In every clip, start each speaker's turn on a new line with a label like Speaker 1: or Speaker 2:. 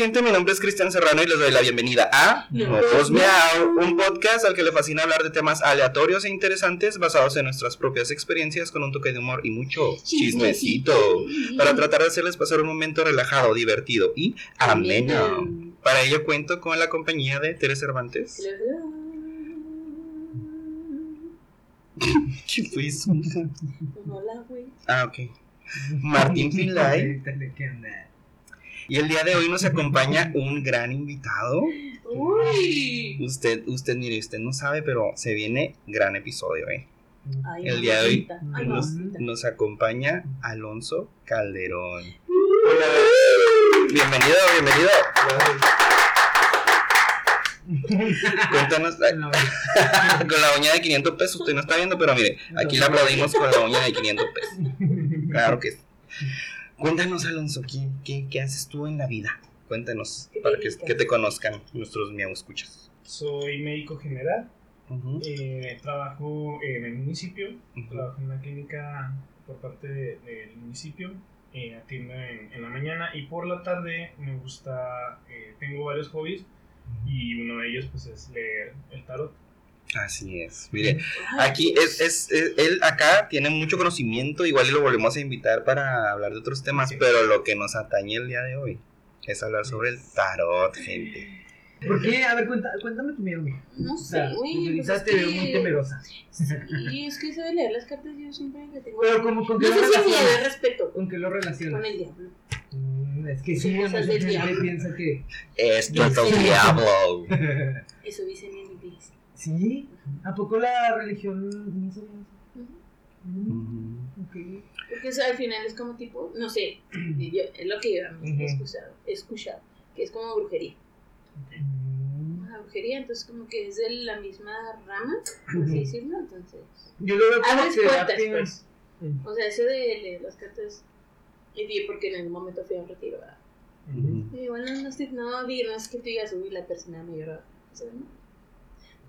Speaker 1: Gente? Mi nombre es Cristian Serrano y les doy la bienvenida a Mocos Miau, un podcast al que le fascina hablar de temas aleatorios e interesantes basados en nuestras propias experiencias con un toque de humor y mucho chismecito para tratar de hacerles pasar un momento relajado, divertido y ameno. Para ello cuento con la compañía de Teresa Cervantes. ¿Qué fue eso?
Speaker 2: Hola, güey.
Speaker 1: Ah, ok. Martín Finlay. Y el día de hoy nos acompaña un gran invitado.
Speaker 2: Uy.
Speaker 1: Usted, usted, mire, usted no sabe, pero se viene gran episodio, ¿eh?
Speaker 2: Ay,
Speaker 1: El día de hoy.
Speaker 2: Ay,
Speaker 1: nos, acompaña Alonso Calderón. Bienvenido, bienvenido. Cuéntanos, con la uña de 500 pesos, usted no está viendo, pero mire, aquí le aplaudimos con la uña de 500 pesos. Claro que sí. Cuéntanos, Alonso, ¿qué, qué, qué haces tú en la vida? Cuéntanos,
Speaker 2: ¿Qué te
Speaker 1: para que, que te conozcan nuestros miau escuchas.
Speaker 3: Soy médico general, eh, trabajo en el municipio, trabajo en una clínica por parte de- del municipio, eh, atiendo en, en la mañana y por la tarde me gusta, eh, tengo varios hobbies y uno de ellos pues es leer el tarot.
Speaker 1: Así es. Mire, Aquí es, es, es- él acá tiene mucho conocimiento, igual y lo volvemos a invitar para hablar de otros temas,
Speaker 3: Sí.
Speaker 1: pero lo que nos atañe el día de hoy es hablar sobre el tarot, gente.
Speaker 4: ¿Por qué? A ver, cuenta, cuéntame tu miedo.
Speaker 2: No
Speaker 4: O
Speaker 2: sé,
Speaker 4: sea,
Speaker 2: güey.
Speaker 4: porque
Speaker 2: pues es
Speaker 4: veo muy
Speaker 2: que-
Speaker 4: temerosa.
Speaker 2: Sí, es que sabe leer las cartas yo siempre le tengo.
Speaker 4: Pero como con
Speaker 2: No
Speaker 4: qué lo
Speaker 2: sé si miedo, respeto.
Speaker 4: ¿Con qué lo
Speaker 2: Con
Speaker 4: relacionas?
Speaker 2: el diablo.
Speaker 4: Mm, Es que sí, mucha
Speaker 2: del
Speaker 4: gente
Speaker 2: diablo.
Speaker 4: piensa que.
Speaker 1: Esto es el
Speaker 2: Sí.
Speaker 1: diablo.
Speaker 2: Eso dice mi.
Speaker 4: ¿Sí? ¿A poco la religión no sabía eso?
Speaker 2: Ujú.
Speaker 4: Mm, ok.
Speaker 2: Porque o sea, al final es como tipo, no sé, yo- es lo que yo a mí he
Speaker 4: Ujú.
Speaker 2: escuchado, he escuchado, que es como brujería.
Speaker 4: Mm,
Speaker 2: La brujería, entonces como que es de la misma rama, por así decirlo, entonces.
Speaker 4: Yo lo veo como que
Speaker 2: puertas, pues. O sea, eso de leer las cartas, y vi porque en algún momento fui a un retiro, ¿verdad? Y igual no, no, no, no es que tú digas, uy, la persona me llora.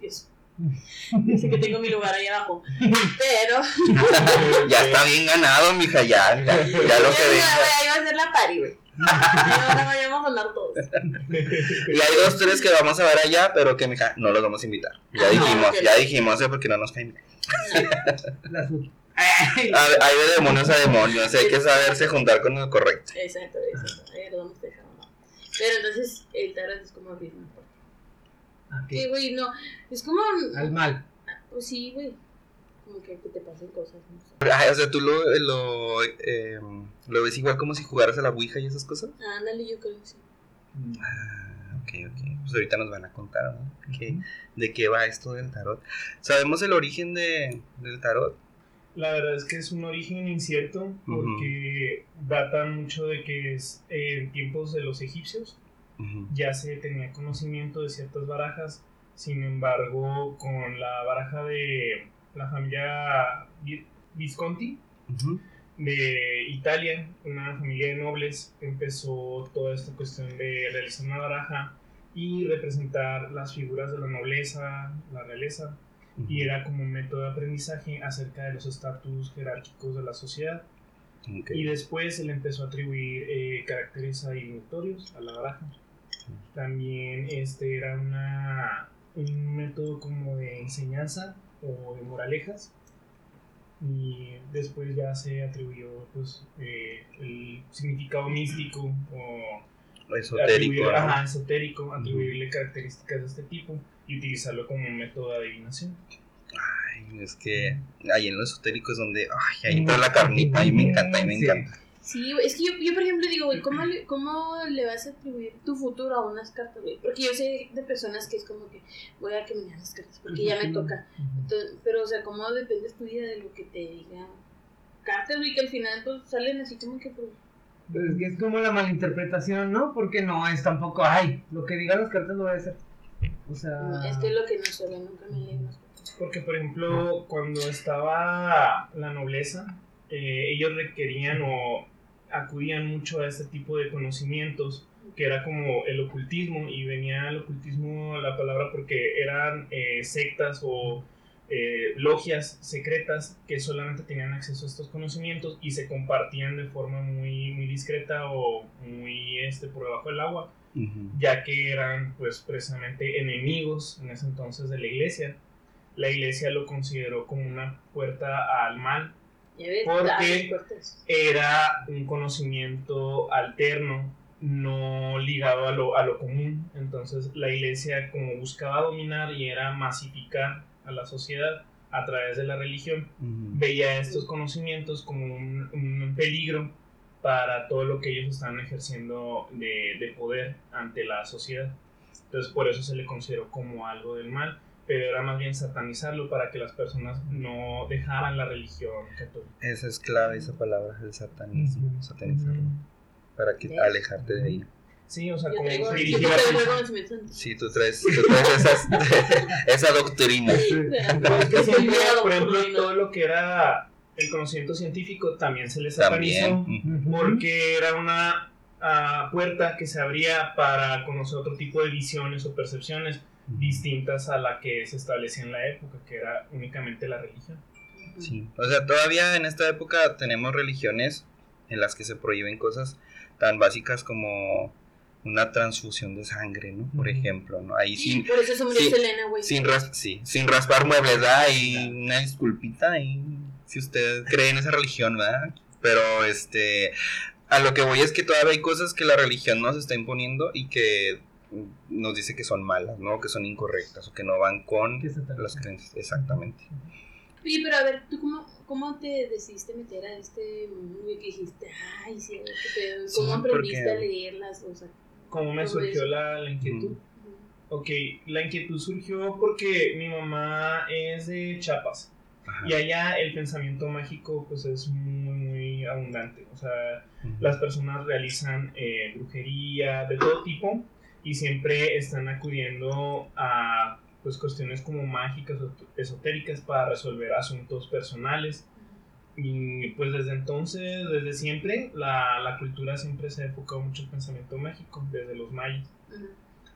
Speaker 2: O sea, no. Dios. Yo sé que tengo mi lugar ahí abajo. Pero.
Speaker 1: Ya está bien ganado, mija, ya, ya, ya lo que venga.
Speaker 2: Ahí va a ser la pari, güey. Ahí nos vayamos a hablar todos.
Speaker 1: Y hay dos, tres que vamos a ver allá, pero que, mija, no los vamos a invitar. Ya
Speaker 2: Ah,
Speaker 1: dijimos, ya dijimos, ¿eh? porque no nos caen. Hay de demonios a demonios, hay que saberse juntar con el correcto.
Speaker 2: Exacto, exacto. Ahí lo vamos. Pero entonces el tarot es como abrir una puerta. Que, güey, no. Es como.
Speaker 4: Al mal.
Speaker 2: Pues sí, güey. Como que, que te pasen cosas. No sé.
Speaker 1: Ay, o sea, tú lo, lo, eh, lo ves igual como si jugaras a la Ouija y esas cosas.
Speaker 2: Ah, Ándale, yo creo que sí.
Speaker 1: Ah, ok, ok. Pues ahorita nos van a contar, ¿no? ¿Qué- ¿De qué va esto del tarot? ¿Sabemos el origen de, del tarot?
Speaker 3: La verdad es que es un origen incierto porque data mucho de que es eh, en tiempos de los egipcios. Ya se tenía conocimiento de ciertas barajas, sin embargo, con la baraja de la familia Vi- Visconti de Italia, una familia de nobles, empezó toda esta cuestión de realizar una baraja y representar las figuras de la nobleza, la realeza, y era como un método de aprendizaje acerca de los estatus jerárquicos de la sociedad. Y después se le empezó a atribuir eh, caracteres adivinatorios a la baraja. También este era una, un método como de enseñanza o de moralejas. Y después ya se atribuyó pues, eh, el significado místico o
Speaker 1: Esotérico.
Speaker 3: atribuir-
Speaker 1: ¿no?
Speaker 3: ajá, esotérico, atribuirle características de este tipo y utilizarlo como un método de adivinación.
Speaker 1: Es que ahí en lo esotérico es donde. Ay, ahí entra la carnita. Ahí me encanta, ahí me
Speaker 4: Sí.
Speaker 1: encanta.
Speaker 2: Sí, es que yo, yo, por ejemplo, digo, güey, ¿cómo le, ¿cómo le vas a atribuir tu futuro a unas cartas, güey? Porque yo sé de personas que es como que voy a caminar las cartas porque ya me toca. Entonces, pero, o sea, ¿cómo dependes tu vida de lo que te diga? Cartas, güey, que al final pues salen así como que, pues,
Speaker 4: Pues es que es como la malinterpretación, ¿no? Porque no es tampoco, ay, lo que digan las cartas lo voy a hacer. O sea.
Speaker 2: no, es que es lo que no sabía, nunca me leí unas cartas.
Speaker 3: Porque, por ejemplo, cuando estaba la nobleza, eh, ellos requerían o acudían mucho a este tipo de conocimientos, que era como el ocultismo, y venía el ocultismo la palabra porque eran eh, sectas o eh, logias secretas que solamente tenían acceso a estos conocimientos y se compartían de forma muy, muy discreta o muy este, por debajo del agua, ya que eran pues precisamente enemigos en ese entonces de la iglesia. La iglesia lo consideró como una puerta al mal
Speaker 2: Ya ves,
Speaker 3: ¿Por qué?
Speaker 2: las puertas.
Speaker 3: era un conocimiento alterno, no ligado a lo, a lo común. Entonces la iglesia como buscaba dominar y era masificar a la sociedad a través de la religión, veía estos conocimientos como un, un peligro para todo lo que ellos estaban ejerciendo de, de poder ante la sociedad. Entonces por eso se le consideró como algo del mal, pero era más bien satanizarlo para que las personas no dejaran la religión católica.
Speaker 1: Esa es clave, esa palabra, el satanismo. Satanizarlo. Para que alejarte de ella.
Speaker 3: Sí, o sea,
Speaker 2: Yo
Speaker 3: como dirigir.
Speaker 1: Sí, tú traes, tú traes esas, esa doctrina.
Speaker 3: Que siempre,
Speaker 2: Cuidado,
Speaker 3: por ejemplo, todo lo que era el conocimiento científico también se les
Speaker 1: También.
Speaker 3: satanizó porque era una ah, puerta que se abría para conocer otro tipo de visiones o percepciones distintas a la que se establecía en la época, que era únicamente la religión.
Speaker 1: Sí. O sea, todavía en esta época tenemos religiones en las que se prohíben cosas tan básicas como una transfusión de sangre, ¿no? Por ejemplo, ¿no? Ahí sin,
Speaker 2: Por eso se murió
Speaker 1: sí,
Speaker 2: Selena, güey.
Speaker 1: sin, ras- sí, sin raspar muebles, ¿verdad? Y una disculpita ahí, si usted cree en esa religión, ¿verdad? Pero, este, a lo que voy es que todavía hay cosas que la religión nos está imponiendo y que nos dice que son malas, ¿no? Que son incorrectas o que no van con las creencias. Exactamente.
Speaker 2: Oye, pero a ver, ¿tú cómo, cómo te decidiste meter a este mundo y que dijiste, ay, sí, qué pedo?
Speaker 1: Sí,
Speaker 2: ¿Cómo aprendiste
Speaker 1: porque-
Speaker 2: a leerlas? O sea,
Speaker 3: ¿Cómo me
Speaker 2: ¿Cómo
Speaker 3: surgió la, la inquietud?
Speaker 1: Ujú.
Speaker 3: Ok, la inquietud surgió porque mi mamá es de Chiapas.
Speaker 1: Ajá.
Speaker 3: Y allá el pensamiento mágico pues es muy, muy abundante. O sea,
Speaker 1: Ujú.
Speaker 3: las personas realizan eh, brujería de todo tipo y siempre están acudiendo a pues cuestiones como mágicas o esotéricas para resolver asuntos personales. Y pues desde entonces, desde siempre, la, la cultura siempre se ha enfocado mucho en pensamiento mágico, desde los mayas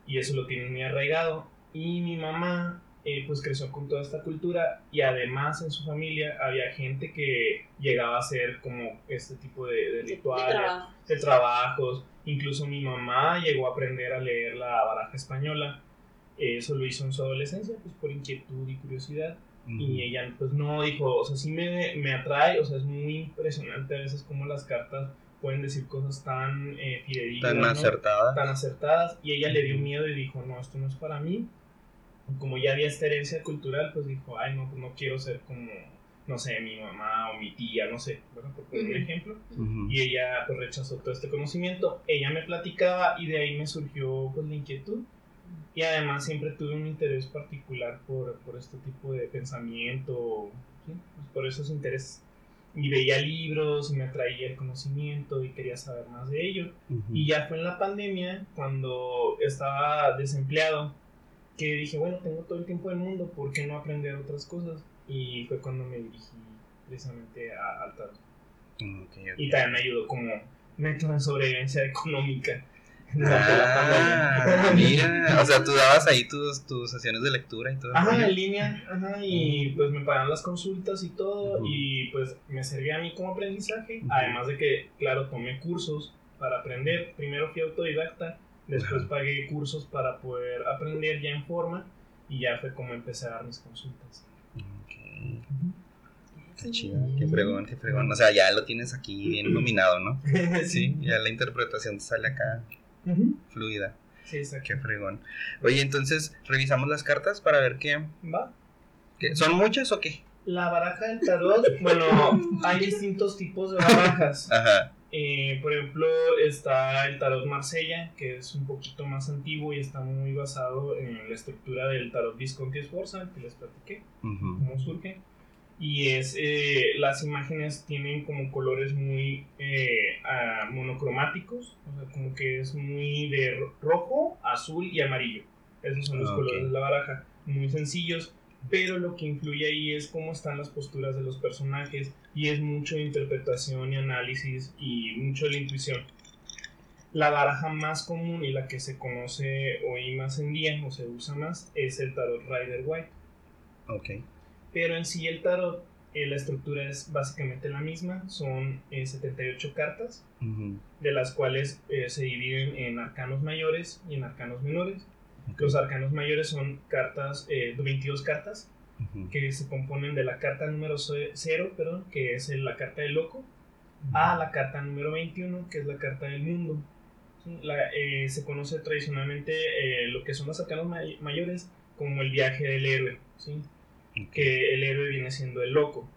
Speaker 3: y eso lo tienen muy arraigado. Y mi mamá eh, pues creció con toda esta cultura y además en su familia había gente que llegaba a hacer como este tipo de, de
Speaker 2: De- de
Speaker 3: rituales,
Speaker 2: trabajo.
Speaker 3: de trabajos. Incluso mi mamá llegó a aprender a leer la baraja española. Eso lo hizo en su adolescencia, pues por inquietud y curiosidad.
Speaker 1: Ujú.
Speaker 3: Y ella pues no dijo, o sea, sí me, me atrae, o sea, es muy impresionante a veces como las cartas pueden decir cosas tan eh, fidedignas.
Speaker 1: Tan
Speaker 3: ¿no?
Speaker 1: acertada.
Speaker 3: tan acertadas y ella le dio miedo y dijo, no, esto no es para mí. Como ya había esta herencia cultural, pues dijo, ay, no, pues no quiero ser como, no sé, mi mamá o mi tía, no sé, ¿verdad? por poner un
Speaker 2: Ujú.
Speaker 3: ejemplo.
Speaker 1: Ujú.
Speaker 3: Y ella pues rechazó todo este conocimiento. Ella me platicaba y de ahí me surgió pues la inquietud. Y además siempre tuve un interés particular por, por este tipo de pensamiento, ¿sí? Pues, por esos intereses. Y veía libros y me atraía el conocimiento y quería saber más de ello.
Speaker 1: Ujú.
Speaker 3: Y ya fue en la pandemia, cuando estaba desempleado, que dije, bueno, tengo todo el tiempo del mundo, ¿por qué no aprender otras cosas? Y fue cuando me dirigí precisamente a, al tarot.
Speaker 1: Ok.
Speaker 3: Y también me ayudó como método de sobrevivencia económica.
Speaker 1: Ah, mira. O sea, tú dabas ahí tus, tus sesiones de lectura y todo.
Speaker 3: Ajá, en línea, ajá, y pues me pagan las consultas y todo, y pues me servía a mí como aprendizaje, además de que, claro, tomé cursos para aprender, primero fui autodidacta, después
Speaker 1: Ajá.
Speaker 3: pagué cursos para poder aprender ya en forma, y ya fue como empecé a dar mis consultas.
Speaker 1: Ok. Qué chido, qué fregón, qué fregón. O sea, ya lo tienes aquí bien dominado, ¿no? Sí, ya la interpretación te sale acá fluida.
Speaker 3: Sí, exacto.
Speaker 1: Qué fregón. Oye, entonces, revisamos las cartas para ver qué.
Speaker 3: ¿Va?
Speaker 1: qué- ¿Son muchas o qué?
Speaker 3: La baraja del tarot, bueno, hay distintos tipos de barajas.
Speaker 1: Ajá.
Speaker 3: Eh, por ejemplo, está el tarot Marsella, que es un poquito más antiguo y está muy basado en la estructura del tarot Visconti Sforza, que les platiqué,
Speaker 1: Ujú.
Speaker 3: cómo surge. Y es, eh, las imágenes tienen como colores muy eh, ah, monocromáticos, o sea, como que es muy de ro- rojo, azul y amarillo. Esos son los
Speaker 1: Ah, ok.
Speaker 3: colores de la baraja, muy sencillos, pero lo que influye ahí es cómo están las posturas de los personajes y es mucho de interpretación y análisis y mucho de la intuición. La baraja más común y la que se conoce hoy más en día o se usa más es el tarot Rider White.
Speaker 1: Ok.
Speaker 3: Pero en sí el tarot, eh, la estructura es básicamente la misma, son eh, 78 cartas, de las cuales eh, se dividen en arcanos mayores y en arcanos menores. Los arcanos mayores son cartas, eh, 22 cartas, Que se componen de la carta número 0, perdón, que es la carta del loco, a la carta número 21, que es la carta del mundo. La- eh, se conoce tradicionalmente eh, lo que son los arcanos may- mayores como el viaje del héroe, ¿sí?
Speaker 1: Ok.
Speaker 3: que el héroe viene siendo el loco.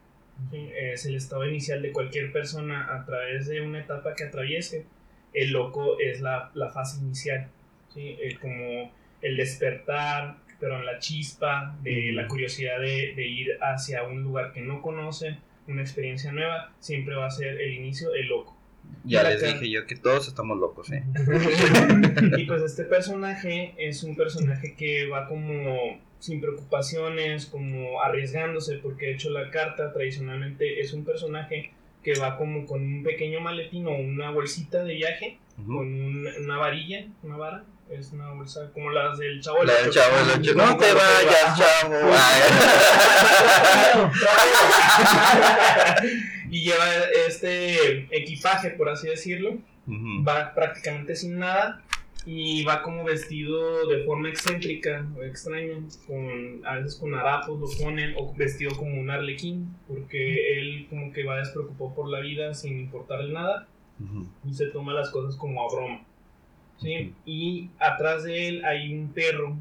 Speaker 3: ¿sí? Es el estado inicial de cualquier persona a través de una etapa que atraviese. El loco es la, la fase inicial, ¿sí? Eh, como el despertar, pero en la chispa de la curiosidad de, de ir hacia un lugar que no conoce, una experiencia nueva, siempre va a ser el inicio el loco.
Speaker 1: Ya les dije yo que todos estamos locos, ¿eh?
Speaker 3: y pues este personaje es un personaje que va como sin preocupaciones, como arriesgándose, porque de hecho la carta tradicionalmente es un personaje que va como con un pequeño maletín o una bolsita de viaje, con un- una varilla, una vara, es una bolsa como las del chavo
Speaker 1: La del chavo del ocho.
Speaker 3: Como
Speaker 1: No te vayas,
Speaker 3: va-
Speaker 1: chavo.
Speaker 3: Y lleva este equipaje, por así decirlo, va prácticamente sin nada y va como vestido de forma excéntrica o extraña, con, a veces con harapos lo ponen o vestido como un arlequín, porque él como que va despreocupado por la vida sin importarle nada y se toma las cosas como a broma. ¿Sí? Y atrás de él hay un perro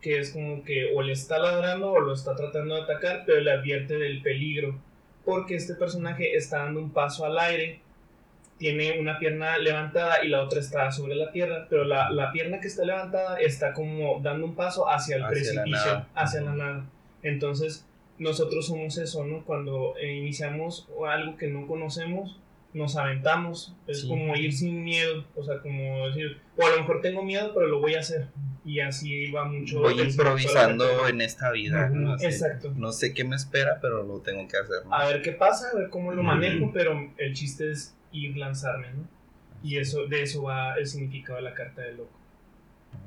Speaker 3: que es como que o le está ladrando o lo está tratando de atacar, pero le advierte del peligro, porque este personaje está dando un paso al aire, tiene una pierna levantada y la otra está sobre la tierra, pero la, la pierna que está levantada está como dando un paso hacia el
Speaker 1: Hacia la
Speaker 3: precipicio,
Speaker 1: nada.
Speaker 3: hacia la nada. Entonces, nosotros somos eso, ¿no? Cuando eh, iniciamos algo que no conocemos, nos aventamos. Es
Speaker 1: Sí.
Speaker 3: como ir sin miedo, o sea, como decir, o a lo mejor tengo miedo, pero lo voy a hacer. Y así va mucho.
Speaker 1: Voy improvisando en esta vida. No sé,
Speaker 3: Exacto.
Speaker 1: no sé qué me espera, pero lo tengo que hacer. ¿no?
Speaker 3: A ver qué pasa, a ver cómo lo manejo, pero el chiste es ir lanzarme, ¿no? Y eso, de eso va el significado de la carta del loco.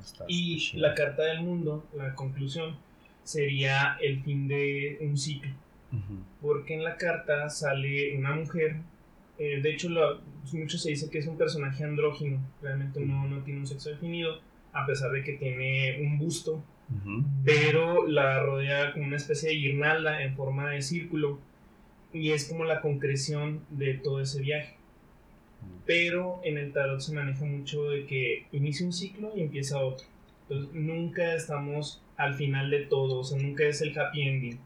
Speaker 1: Está
Speaker 3: Y
Speaker 1: chido.
Speaker 3: la carta del mundo, la conclusión, sería el fin de un ciclo. Porque en la carta sale una mujer. Eh, de hecho, lo- mucho se dice que es un personaje andrógino. Realmente no, no tiene un sexo definido, a pesar de que tiene un busto, pero la rodea como una especie de guirnalda en forma de círculo. Y es como la concreción de todo ese viaje. Pero en el tarot se maneja mucho de que inicia un ciclo y empieza otro. Entonces nunca estamos al final de todo, o sea, nunca es el happy ending.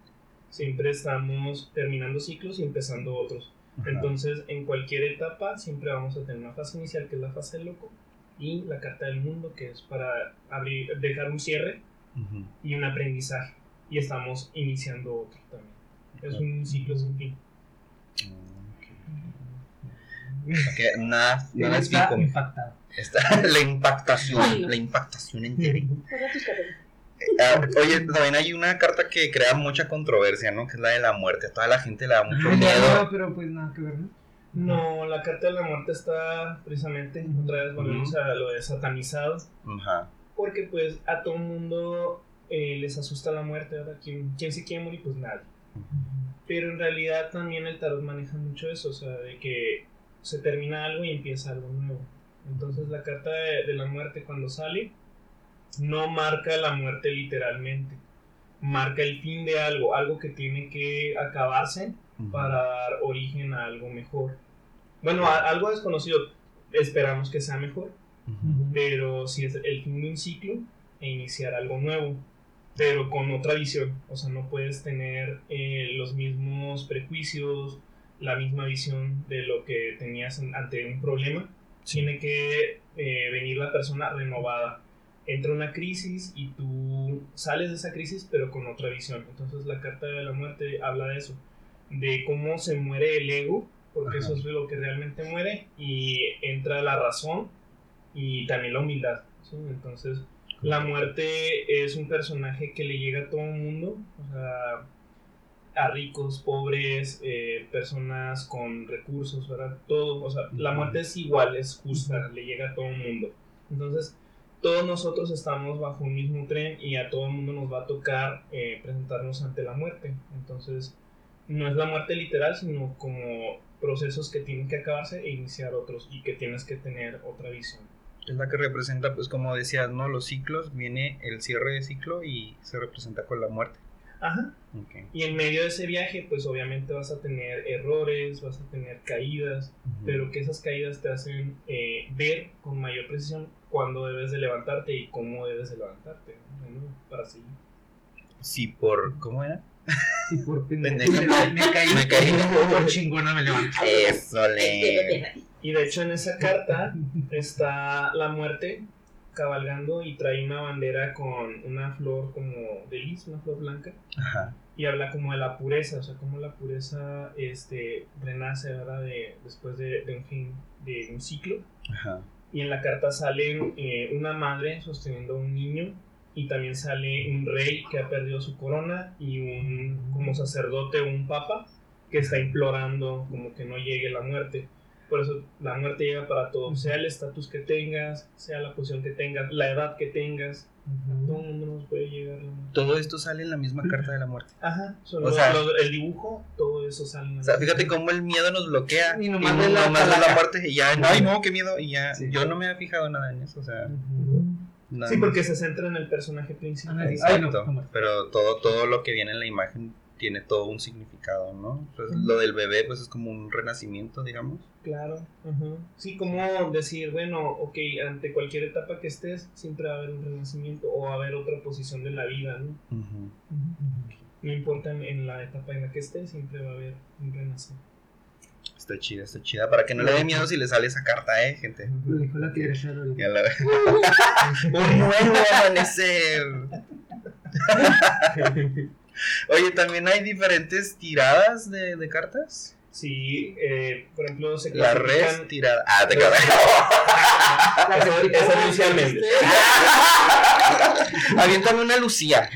Speaker 3: Siempre estamos terminando ciclos y empezando otros. Entonces, en cualquier etapa siempre vamos a tener una fase inicial que es la fase del loco y la carta del mundo que es para abrir, dejar un cierre y un aprendizaje. Y estamos iniciando otro también. Es un ciclo sin fin.
Speaker 1: Ok, nada, nada es
Speaker 4: Está impactado.
Speaker 1: Está la impactación, la impactación entera.
Speaker 2: Cartas.
Speaker 1: Ah, oye, también hay una carta que crea mucha controversia, ¿no? Que es la de la muerte. A toda la gente le da mucho miedo.
Speaker 4: no, pero pues nada que ver, ¿no?
Speaker 3: No, la carta de la muerte está precisamente, otra vez volvemos a lo de satanizado,
Speaker 1: Ajá.
Speaker 3: porque pues a todo el mundo eh, les asusta la muerte, ¿verdad? ¿Quién, quién se quiere morir? Pues nadie. Pero en realidad también el tarot maneja mucho eso, o sea, de que se termina algo y empieza algo nuevo. Entonces la carta de, de la muerte cuando sale no marca la muerte literalmente, marca el fin de algo, algo que tiene que acabarse para dar origen a algo mejor. Bueno, a- algo desconocido, esperamos que sea mejor, pero si es el fin de un ciclo e iniciar algo nuevo, pero con otra visión. O sea, no puedes tener eh, los mismos prejuicios, la misma visión de lo que tenías en- ante un problema. Tiene que eh, venir la persona renovada. Entra una crisis y tú sales de esa crisis, pero con otra visión. Entonces, la carta de la muerte habla de eso, de cómo se muere el ego, porque
Speaker 1: Ajá.
Speaker 3: eso es lo que realmente muere, y entra la razón y también la humildad. ¿sí? Entonces, la muerte es un personaje que le llega a todo el mundo. O sea, a ricos, pobres, eh, personas con recursos, ¿verdad? Todo, o sea, la muerte es igual, es justa, le llega a todo el mundo. Entonces, todos nosotros estamos bajo un mismo tren y a todo el mundo nos va a tocar eh, presentarnos ante la muerte. Entonces, no es la muerte literal, sino como procesos que tienen que acabarse e iniciar otros y que tienes que tener otra visión.
Speaker 1: Es la que representa, pues como decías, ¿no? Los ciclos, viene el cierre de ciclo y se representa con la muerte.
Speaker 3: Ajá.
Speaker 1: Ok.
Speaker 3: Y en medio de ese viaje, pues obviamente vas a tener errores, vas a tener caídas, pero que esas caídas te hacen eh, ver con mayor precisión cuándo debes de levantarte y cómo debes de levantarte, ¿no? Para seguir.
Speaker 1: Sí, por... ¿Cómo era?
Speaker 4: Y por
Speaker 1: Pendejo.
Speaker 4: Me caí.
Speaker 1: Me caí.
Speaker 4: Por chingona me levanté.
Speaker 1: Eso, le...
Speaker 3: Y de hecho en esa carta está la muerte cabalgando y trae una bandera con una flor como de lis, una flor blanca,
Speaker 1: Ajá.
Speaker 3: y habla como de la pureza, o sea, como la pureza este, renace, ¿verdad? De, después de, de un fin, de un ciclo.
Speaker 1: Ajá.
Speaker 3: Y en la carta sale eh, una madre sosteniendo a un niño y también sale un rey que ha perdido su corona y un como sacerdote o un papa que está implorando como que no llegue la muerte. Por eso la muerte llega para todos, sea el estatus que tengas, sea la posición que tengas, la edad que tengas, a todo el mundo nos puede llegar la muerte.
Speaker 1: Todo esto sale en la misma carta de la muerte.
Speaker 3: Ajá,
Speaker 1: O sea-
Speaker 3: los- el dibujo, todo eso sale. en
Speaker 1: O sea, fíjate cómo el miedo nos bloquea.
Speaker 4: Y
Speaker 1: Y
Speaker 4: nomás
Speaker 1: nomás,
Speaker 4: de la calaca.
Speaker 1: muerte y ya, ay no, qué miedo. Y ya,
Speaker 4: Sí.
Speaker 1: yo no me había fijado nada en eso, o sea. nada
Speaker 3: Sí,
Speaker 1: más.
Speaker 3: porque se centra en el personaje principal.
Speaker 4: Ajá,
Speaker 1: Exacto.
Speaker 4: Ay, no, no.
Speaker 1: Pero todo, todo lo que viene en la imagen tiene todo un significado, ¿no? Pues, Lo del bebé, pues es como un renacimiento, digamos.
Speaker 3: Claro, ajá. sí, como decir, bueno, ok, ante cualquier etapa que estés, siempre va a haber un renacimiento o va a haber otra posición de la vida, ¿no? No importa en, la etapa en la que estés, siempre va a haber un renacimiento.
Speaker 1: Está chida, está chida. Para que no le dé miedo si le sale esa carta, eh, gente.
Speaker 4: Lo dijo la.
Speaker 1: Ya la Un nuevo amanecer. Oye, también hay diferentes tiradas de, de cartas.
Speaker 3: Sí, eh, por ejemplo, se
Speaker 1: La res tirada. Ah, te cabrón.
Speaker 3: Esa es Lucía Méndez.
Speaker 1: Aviéntame una Lucía.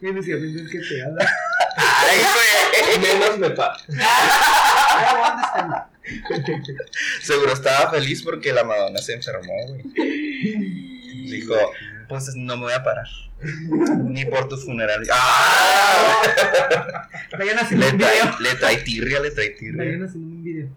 Speaker 4: ¿Qué decía? Piensas que te habla.
Speaker 1: Ay, güey.
Speaker 3: Menos me pa.
Speaker 1: Seguro estaba feliz porque la Madonna se enfermó, güey. Dijo, pues no me voy a parar. Ni por tu funeral. ¡Ah!
Speaker 4: Vayan haciendo
Speaker 1: Le
Speaker 4: un
Speaker 1: trae,
Speaker 4: video.
Speaker 1: le trae tirria, le trae tirria.
Speaker 4: Vayan haciendo un video.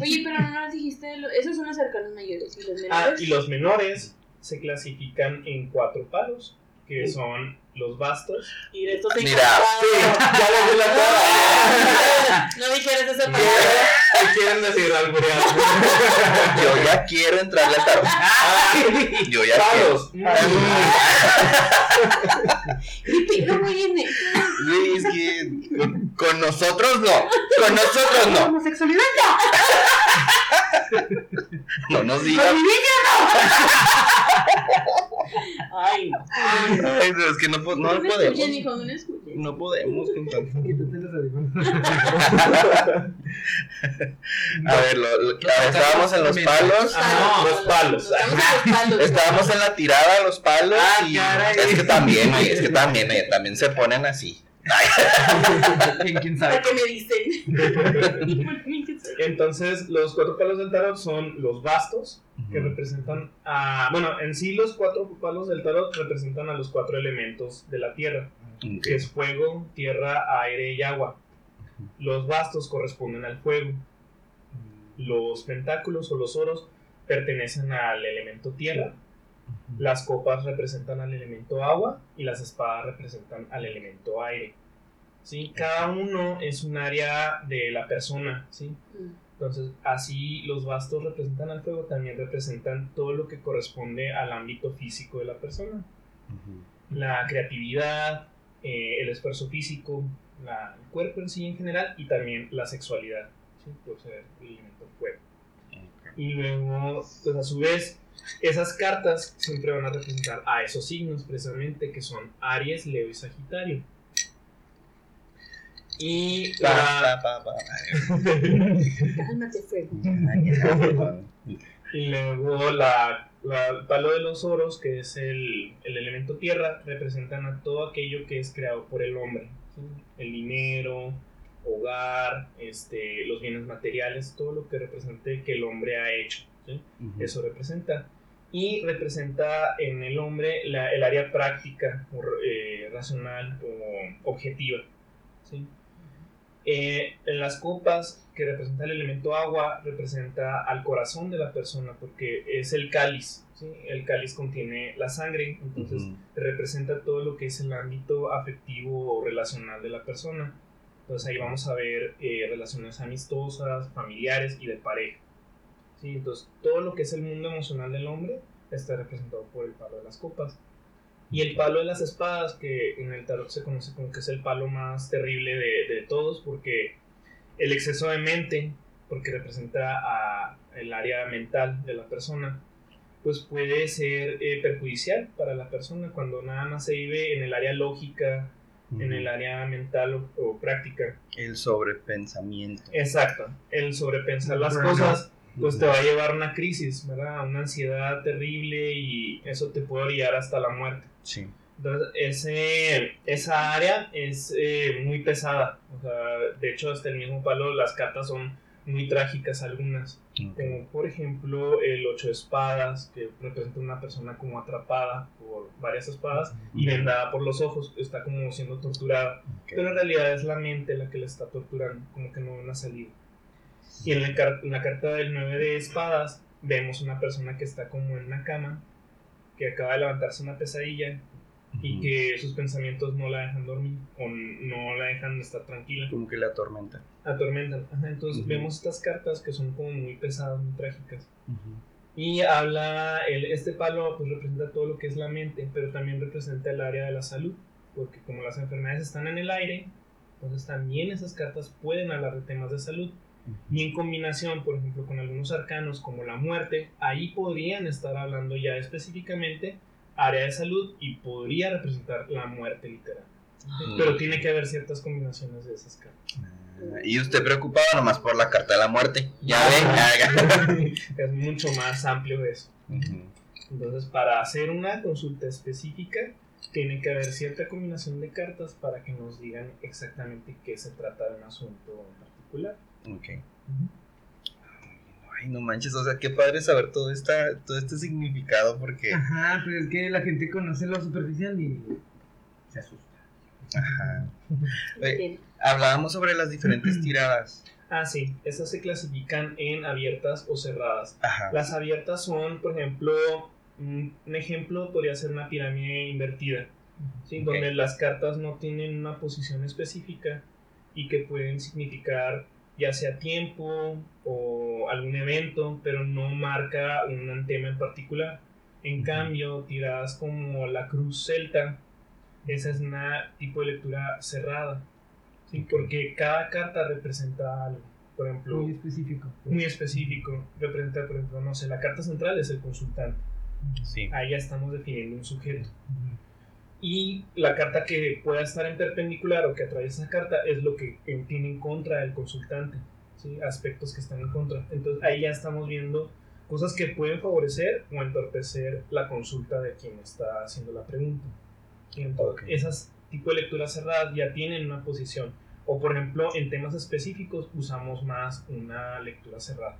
Speaker 2: Oye, pero no nos dijiste, lo- esos son los cercanos mayores y los menores.
Speaker 3: Ah, y los menores se clasifican en cuatro palos, que son los bastos.
Speaker 2: Y de estos te
Speaker 1: Mira,
Speaker 2: encantaba.
Speaker 3: ya les la cara.
Speaker 2: No dijeras esa palabra.
Speaker 3: ¿Qué quieren decir algo
Speaker 1: Yo ya quiero entrarle al tarot. Yo ya quiero.
Speaker 3: Palos.
Speaker 2: Y te- no voy en
Speaker 1: es que con, con nosotros no. Con nosotros no.
Speaker 4: Homosexualidad.
Speaker 1: No nos digas.
Speaker 2: Ay, no.
Speaker 1: Ay, pero es que no, no
Speaker 2: No me
Speaker 1: podemos.
Speaker 2: escuchen, hijo, no escuchen.
Speaker 1: No podemos con tanto.
Speaker 4: Quítate los audífonos.
Speaker 1: A ver, lo, lo- a ver, estábamos en los palos.
Speaker 3: Ah, los palos.
Speaker 2: Los.
Speaker 1: Estábamos en la tirada, los palos.
Speaker 4: Ah,
Speaker 1: y
Speaker 4: caray.
Speaker 1: es que también, es que también, oye, también se ponen así.
Speaker 4: ¿Quién, quién
Speaker 2: ¿Para
Speaker 4: sabe?
Speaker 2: qué me dicen?
Speaker 3: Entonces, los cuatro palos del tarot son los bastos, que representan a. Bueno, en sí, los cuatro palos del tarot representan a los cuatro elementos de la tierra, Que es fuego, tierra, aire y agua. Los bastos corresponden al fuego. Los pentáculos o los oros pertenecen al elemento tierra. Las copas representan al elemento agua y las espadas representan al elemento aire. ¿sí? Cada uno es un área de la persona. ¿sí? Entonces, así los bastos representan al fuego, también representan todo lo que corresponde al ámbito físico de la persona. La creatividad, eh, el esfuerzo físico, la- el cuerpo en sí en general y también la sexualidad, ¿sí? por ser el elemento fuego. Y luego, pues a su vez, esas cartas siempre van a representar a esos signos precisamente que son Aries, Leo y Sagitario. Y
Speaker 1: Pa,
Speaker 3: la,
Speaker 1: pa, pa, pa.
Speaker 2: Cálmate, fuego.
Speaker 3: y luego la, La- el palo de los oros, que es el, el elemento tierra, representan a todo aquello que es creado por el hombre. ¿sí? El dinero, hogar, este, los bienes materiales, todo lo que represente que el hombre ha hecho. ¿sí?
Speaker 1: Ujú.
Speaker 3: Eso representa. Y representa en el hombre la- el área práctica, o, eh, racional o objetiva. ¿sí? Eh, en las copas, que representa el elemento agua, representa al corazón de la persona, porque es el cáliz. ¿sí? El cáliz contiene la sangre, entonces representa todo lo que es el ámbito afectivo o relacional de la persona. Entonces ahí vamos a ver eh, relaciones amistosas, familiares y de pareja. ¿sí? Entonces todo lo que es el mundo emocional del hombre está representado por el palo de las copas. Y el palo de las espadas, que en el tarot se conoce como que es el palo más terrible de, de todos, porque el exceso de mente, porque representa a el área mental de la persona, pues puede ser eh, perjudicial para la persona cuando nada más se vive en el área lógica, en el área mental o, o práctica.
Speaker 1: El sobrepensamiento.
Speaker 3: Exacto, el sobrepensar las
Speaker 4: Burnout.
Speaker 3: cosas pues te va a llevar a una crisis, ¿verdad? Una ansiedad terrible y eso te puede orillar hasta la muerte.
Speaker 1: Sí.
Speaker 3: Entonces, ese, esa área es eh, muy pesada. O sea, de hecho, hasta el mismo palo, las cartas son muy trágicas algunas.
Speaker 1: Ok.
Speaker 3: Como por ejemplo el ocho de espadas, que representa una persona como atrapada por varias espadas y vendada por los ojos, está como siendo torturada.
Speaker 1: Ok.
Speaker 3: Pero en realidad es la mente la que le está torturando, como que no ve una salida. Y en la, car- en la carta del 9 de espadas vemos una persona que está como en una cama, que acaba de levantarse una pesadilla y que sus pensamientos no la dejan dormir o no la dejan estar tranquila,
Speaker 1: Como que la atormenta.
Speaker 3: atormentan. Ajá, entonces
Speaker 1: Ujú.
Speaker 3: vemos estas cartas que son como muy pesadas, muy trágicas.
Speaker 1: Ujú.
Speaker 3: Y habla, el, este palo pues representa todo lo que es la mente, pero también representa el área de la salud, porque como las enfermedades están en el aire, entonces también esas cartas pueden hablar de temas de salud. Y en combinación, por ejemplo, con algunos arcanos como la muerte, ahí podrían estar hablando ya específicamente área de salud y podría representar la muerte literal. Pero tiene que haber ciertas combinaciones de esas cartas.
Speaker 1: Ah, Y usted preocupado nomás por la carta de la muerte. Ya ven.
Speaker 3: es mucho más amplio eso. Entonces, para hacer una consulta específica, tiene que haber cierta combinación de cartas para que nos digan exactamente qué se trata de un asunto en particular.
Speaker 1: Ok. Ay, no manches, o sea, qué padre saber todo, esta, todo este significado porque...
Speaker 4: Ajá, pero es que la gente conoce lo superficial y se asusta.
Speaker 1: Ajá. Oye, hablábamos sobre las diferentes tiradas.
Speaker 3: Ah, sí, esas se clasifican en abiertas o cerradas.
Speaker 1: Ajá.
Speaker 3: Las abiertas son, por ejemplo, un ejemplo podría ser una pirámide invertida, ¿sí? Donde las cartas no tienen una posición específica y que pueden significar ya sea tiempo o algún evento, pero no marca un tema en particular. En cambio, tiradas como la cruz celta, esa es una tipo de lectura cerrada, ¿sí? Porque cada carta representa algo. Por ejemplo,
Speaker 4: Muy específico.
Speaker 3: muy específico. Representa, por ejemplo, no sé, la carta central es el consultante.
Speaker 1: Sí.
Speaker 3: Ahí ya estamos definiendo un sujeto. Y la carta que pueda estar en perpendicular o que atraviesa esa carta es lo que tiene en contra del consultante. ¿sí? Aspectos que están en contra. Entonces ahí ya estamos viendo cosas que pueden favorecer o entorpecer la consulta de quien está haciendo la pregunta. Entonces,
Speaker 1: Ok.
Speaker 3: esas tipo de lecturas cerradas ya tienen una posición. O por ejemplo, en temas específicos usamos más una lectura cerrada.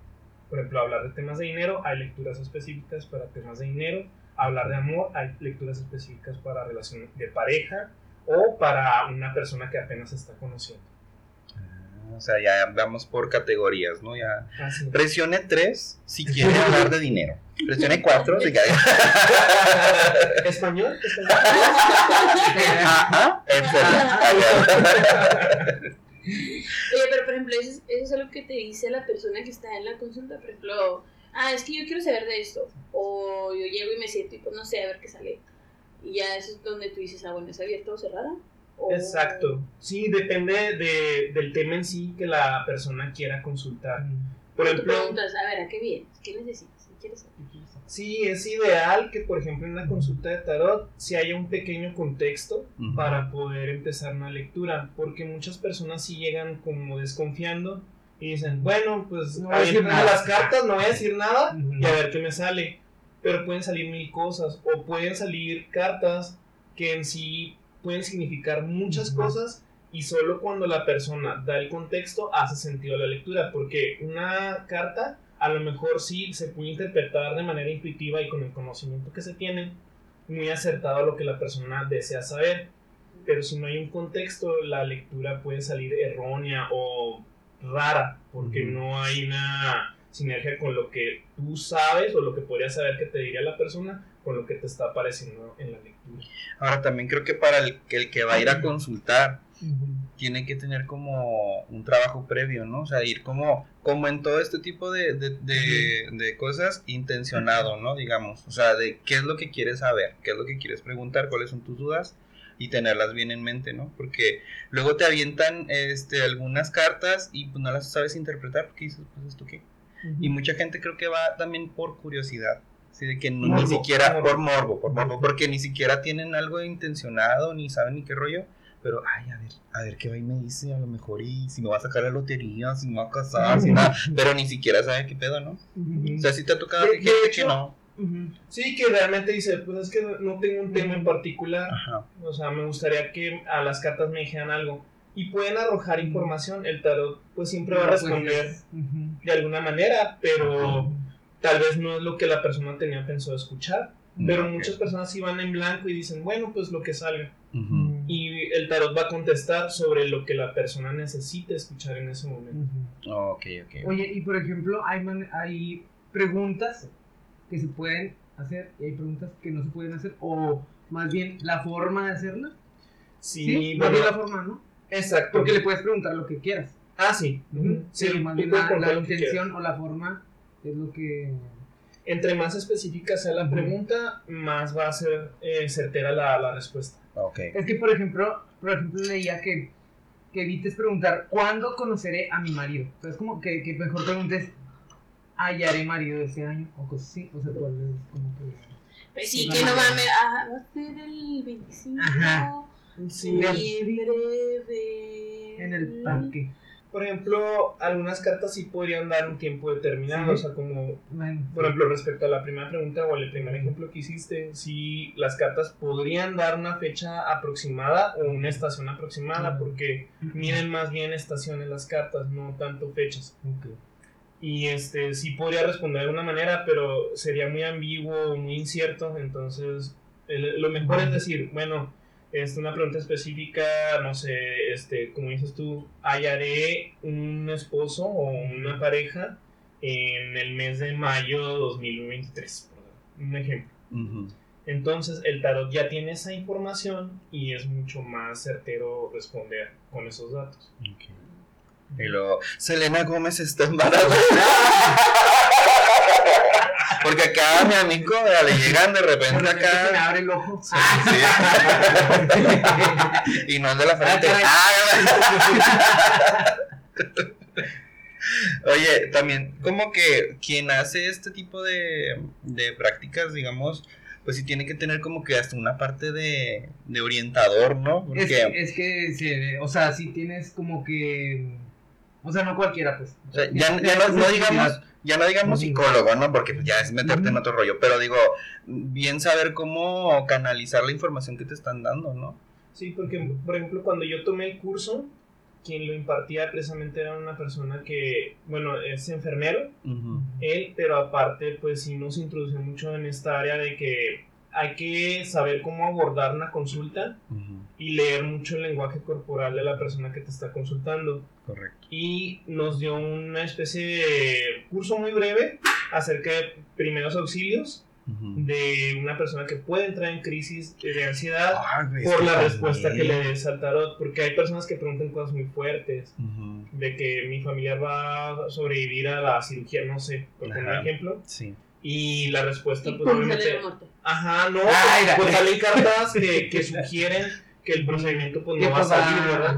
Speaker 3: Por ejemplo, hablar de temas de dinero, hay lecturas específicas para temas de dinero. Hablar de amor, hay lecturas específicas para relación de pareja o para una persona que apenas está conociendo.
Speaker 1: Ah, O sea, ya vamos por categorías, ¿no? Ya. Presione 3 si quiere hablar de dinero. Presione 4 si quiere.
Speaker 3: ¿Español? ¿Español?
Speaker 1: Ajá.
Speaker 2: Oye, pero por ejemplo, eso es, eso es algo que te dice la persona que está en la consulta. Por ejemplo, ah, es que yo quiero saber de esto. O yo llego y me siento y pues no sé, a ver qué sale. Y ya eso es donde tú dices, ah, bueno, ¿es abierta o cerrada? O-
Speaker 3: Exacto. Sí, depende de- del tema en sí que la persona quiera consultar. Por
Speaker 2: Tú
Speaker 3: ejemplo,
Speaker 2: preguntas, a ver, ¿a qué vienes? ¿Qué necesitas? ¿Qué quieres saber?
Speaker 3: sí, es ideal que, por ejemplo, en una consulta de tarot, si haya un pequeño contexto
Speaker 1: Ujú.
Speaker 3: para poder empezar una lectura, porque muchas personas sí llegan como desconfiando y dicen, bueno, pues
Speaker 4: No voy a decir nada.
Speaker 3: las cartas, no voy a decir nada y a ver qué me sale. pero pueden salir mil cosas o pueden salir cartas que en sí pueden significar muchas cosas y solo cuando la persona da el contexto hace sentido la lectura, porque una carta a lo mejor sí se puede interpretar de manera intuitiva y con el conocimiento que se tiene, muy acertado a lo que la persona desea saber, pero si no hay un contexto, la lectura puede salir errónea o rara, porque no hay una sinergia con lo que tú sabes o lo que podrías saber que te diría la persona con lo que te está apareciendo en la lectura.
Speaker 1: Ahora también creo que para el, que el que va a ir a consultar tiene que tener como un trabajo previo, ¿no? O sea, ir como, como en todo este tipo de, de, de- de cosas intencionado, ¿no? Digamos, o sea, de qué es lo que quieres saber, qué es lo que quieres preguntar, cuáles son tus dudas y tenerlas bien en mente, ¿no? Porque luego te avientan este, algunas cartas y pues no las sabes interpretar porque dices, pues esto qué. Y mucha gente creo que va también por curiosidad. Así de que no- ni
Speaker 3: Morbo,
Speaker 1: siquiera,
Speaker 3: morbo.
Speaker 1: por morbo, por morbo, porque ni siquiera tienen algo intencionado, ni saben ni qué rollo. Pero, ay, a ver, a ver qué va y me dice, a lo mejor, y si me va a sacar la lotería, si me va a casar, si nada. Pero ni siquiera sabe qué pedo, ¿no? O sea, si te ha tocado
Speaker 3: De-
Speaker 1: que
Speaker 3: de hecho-
Speaker 1: que no.
Speaker 3: Sí, que realmente dice, pues es que no tengo un tema en particular,
Speaker 1: Ajá.
Speaker 3: o sea, me gustaría que a las cartas me dijeran algo. Y pueden arrojar información, el tarot pues siempre va a responder de alguna manera, pero tal vez no es lo que la persona tenía pensado escuchar. Pero
Speaker 1: Ok.
Speaker 3: muchas personas sí van en blanco y dicen, bueno, pues lo que salga.
Speaker 1: Ujú.
Speaker 3: Y el tarot va a contestar sobre lo que la persona necesita escuchar en ese momento.
Speaker 1: Ok, ok.
Speaker 4: Oye, y por ejemplo, hay, man- hay preguntas que se pueden hacer y hay preguntas que no se pueden hacer, o más bien la forma de hacerlas.
Speaker 3: Sí,
Speaker 4: más
Speaker 3: bueno,
Speaker 4: bien la forma, ¿no?
Speaker 3: exacto.
Speaker 4: Porque le puedes preguntar lo que quieras.
Speaker 3: Ah, sí.
Speaker 4: Sí,
Speaker 3: Sí,
Speaker 4: más bien la, la intención o la forma es lo que.
Speaker 3: Entre más específica sea la
Speaker 4: Ujú.
Speaker 3: pregunta, más va a ser eh, certera la, la respuesta.
Speaker 1: Ok.
Speaker 4: Es que, por ejemplo, por ejemplo leía que, que evites preguntar ¿cuándo conoceré a mi marido? O sea, es como que, que mejor preguntes ¿hallaré marido este año? O cosas así. O sea, cuál es como que.
Speaker 2: Pues sí, que no mames. Ah, va a ser el 25
Speaker 4: Ajá.
Speaker 3: Sí.
Speaker 2: de noviembre de.
Speaker 4: En el parque.
Speaker 3: Por ejemplo, algunas cartas sí podrían dar un tiempo determinado,
Speaker 4: Sí.
Speaker 3: o sea, como Por ejemplo, respecto a la primera pregunta o el primer ejemplo que hiciste, si las cartas podrían dar una fecha aproximada o una estación aproximada, porque miden más bien estaciones las cartas, no tanto fechas.
Speaker 4: ok.
Speaker 3: Y este sí podría responder de una manera, pero sería muy ambiguo, muy incierto, entonces el- lo mejor es decir, bueno, este, una pregunta específica, no sé, este, como dices tú, hallaré un esposo o una pareja en el mes de mayo 2023, por dar un ejemplo. Entonces el tarot ya tiene esa información y es mucho más certero responder con esos datos.
Speaker 1: Ok. Y luego, Selena Gómez está embarazada. Porque acá a mi amigo le llegan de repente
Speaker 4: repente se me
Speaker 1: acá.
Speaker 4: abre el ojo.
Speaker 1: Sí. y no es de la frente.
Speaker 4: Ah,
Speaker 1: Ah, Oye, también como que quien hace este tipo de, de prácticas, digamos, pues sí tiene que tener como que hasta una parte de, de orientador, ¿no?
Speaker 4: Es,
Speaker 1: Porque,
Speaker 4: es que, se- o sea, si tienes como que. O sea, no cualquiera, pues.
Speaker 1: o sea, ya, ya no, no digamos, ya no digamos psicólogo, ¿no? Porque pues, ya es meterte en otro rollo, pero digo, bien saber cómo canalizar la información que te están dando, ¿no?
Speaker 3: Sí, porque por ejemplo cuando yo tomé el curso, quien lo impartía precisamente era una persona que, bueno, es enfermero, él, pero aparte pues sí nos introdució mucho en esta área de que hay que saber cómo abordar una consulta y leer mucho el lenguaje corporal de la persona que te está consultando.
Speaker 1: Correcto.
Speaker 3: Y nos dio una especie de curso muy breve acerca de primeros auxilios de una persona que puede entrar en crisis de ansiedad
Speaker 1: güey,
Speaker 3: por la respuesta que le des al tarot, porque hay personas que preguntan cosas muy fuertes, de que mi familiar va a sobrevivir a la cirugía, no sé, por poner un ejemplo,
Speaker 1: Sí.
Speaker 3: y la respuesta
Speaker 2: Y
Speaker 3: pues obviamente, ajá, no,
Speaker 4: Ay, la-
Speaker 3: pues salen cartas que, que sugieren que el procedimiento pues
Speaker 4: ¿Qué
Speaker 3: no va a
Speaker 4: pasa?
Speaker 3: salir, ¿verdad?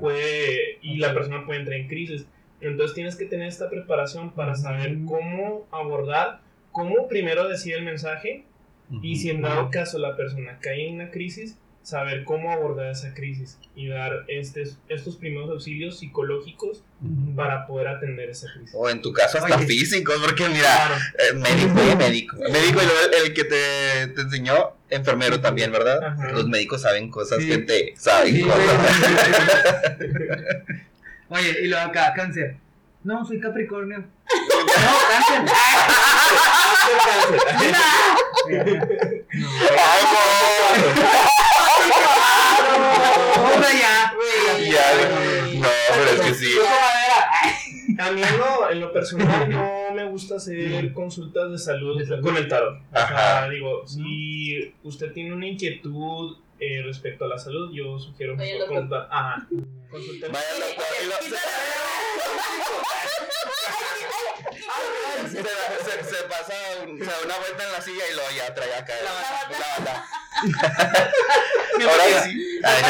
Speaker 3: Puede, y la persona puede entrar en crisis. Entonces tienes que tener esta preparación para saber cómo abordar, cómo primero decir el mensaje, y si en dado caso la persona cae en una crisis, saber cómo abordar esa crisis y dar estes- estos primeros auxilios psicológicos para poder atender esa crisis.
Speaker 1: O en tu caso hasta
Speaker 4: Oye.
Speaker 1: físicos, porque mira,
Speaker 3: Claro.
Speaker 1: eh, médico, eh, médico. Médico y luego el, el que te, te enseñó, enfermero también, ¿verdad?
Speaker 3: Ajá.
Speaker 1: Los médicos saben cosas,
Speaker 4: Sí.
Speaker 1: gente, saben
Speaker 4: Sí,
Speaker 1: cosas.
Speaker 4: Oye, y luego acá, cáncer. No, soy Capricornio. No, cáncer. No. O sea, ya.
Speaker 1: Ya, no, pero es que sí.
Speaker 3: A mí en lo, en lo personal no me gusta hacer consultas de salud,
Speaker 4: De salud.
Speaker 3: con el tarot. O sea,
Speaker 1: Ajá.
Speaker 3: digo, si usted tiene una inquietud eh, respecto a la salud, yo sugiero
Speaker 2: Vaya
Speaker 3: mejor
Speaker 2: loco.
Speaker 3: consultar. Ajá. Consultar.
Speaker 1: Vaya loco, y lo- se, se, se- pasa un- se da una vuelta en la silla y luego ya trae acá la bata. Ahora sí. Ay,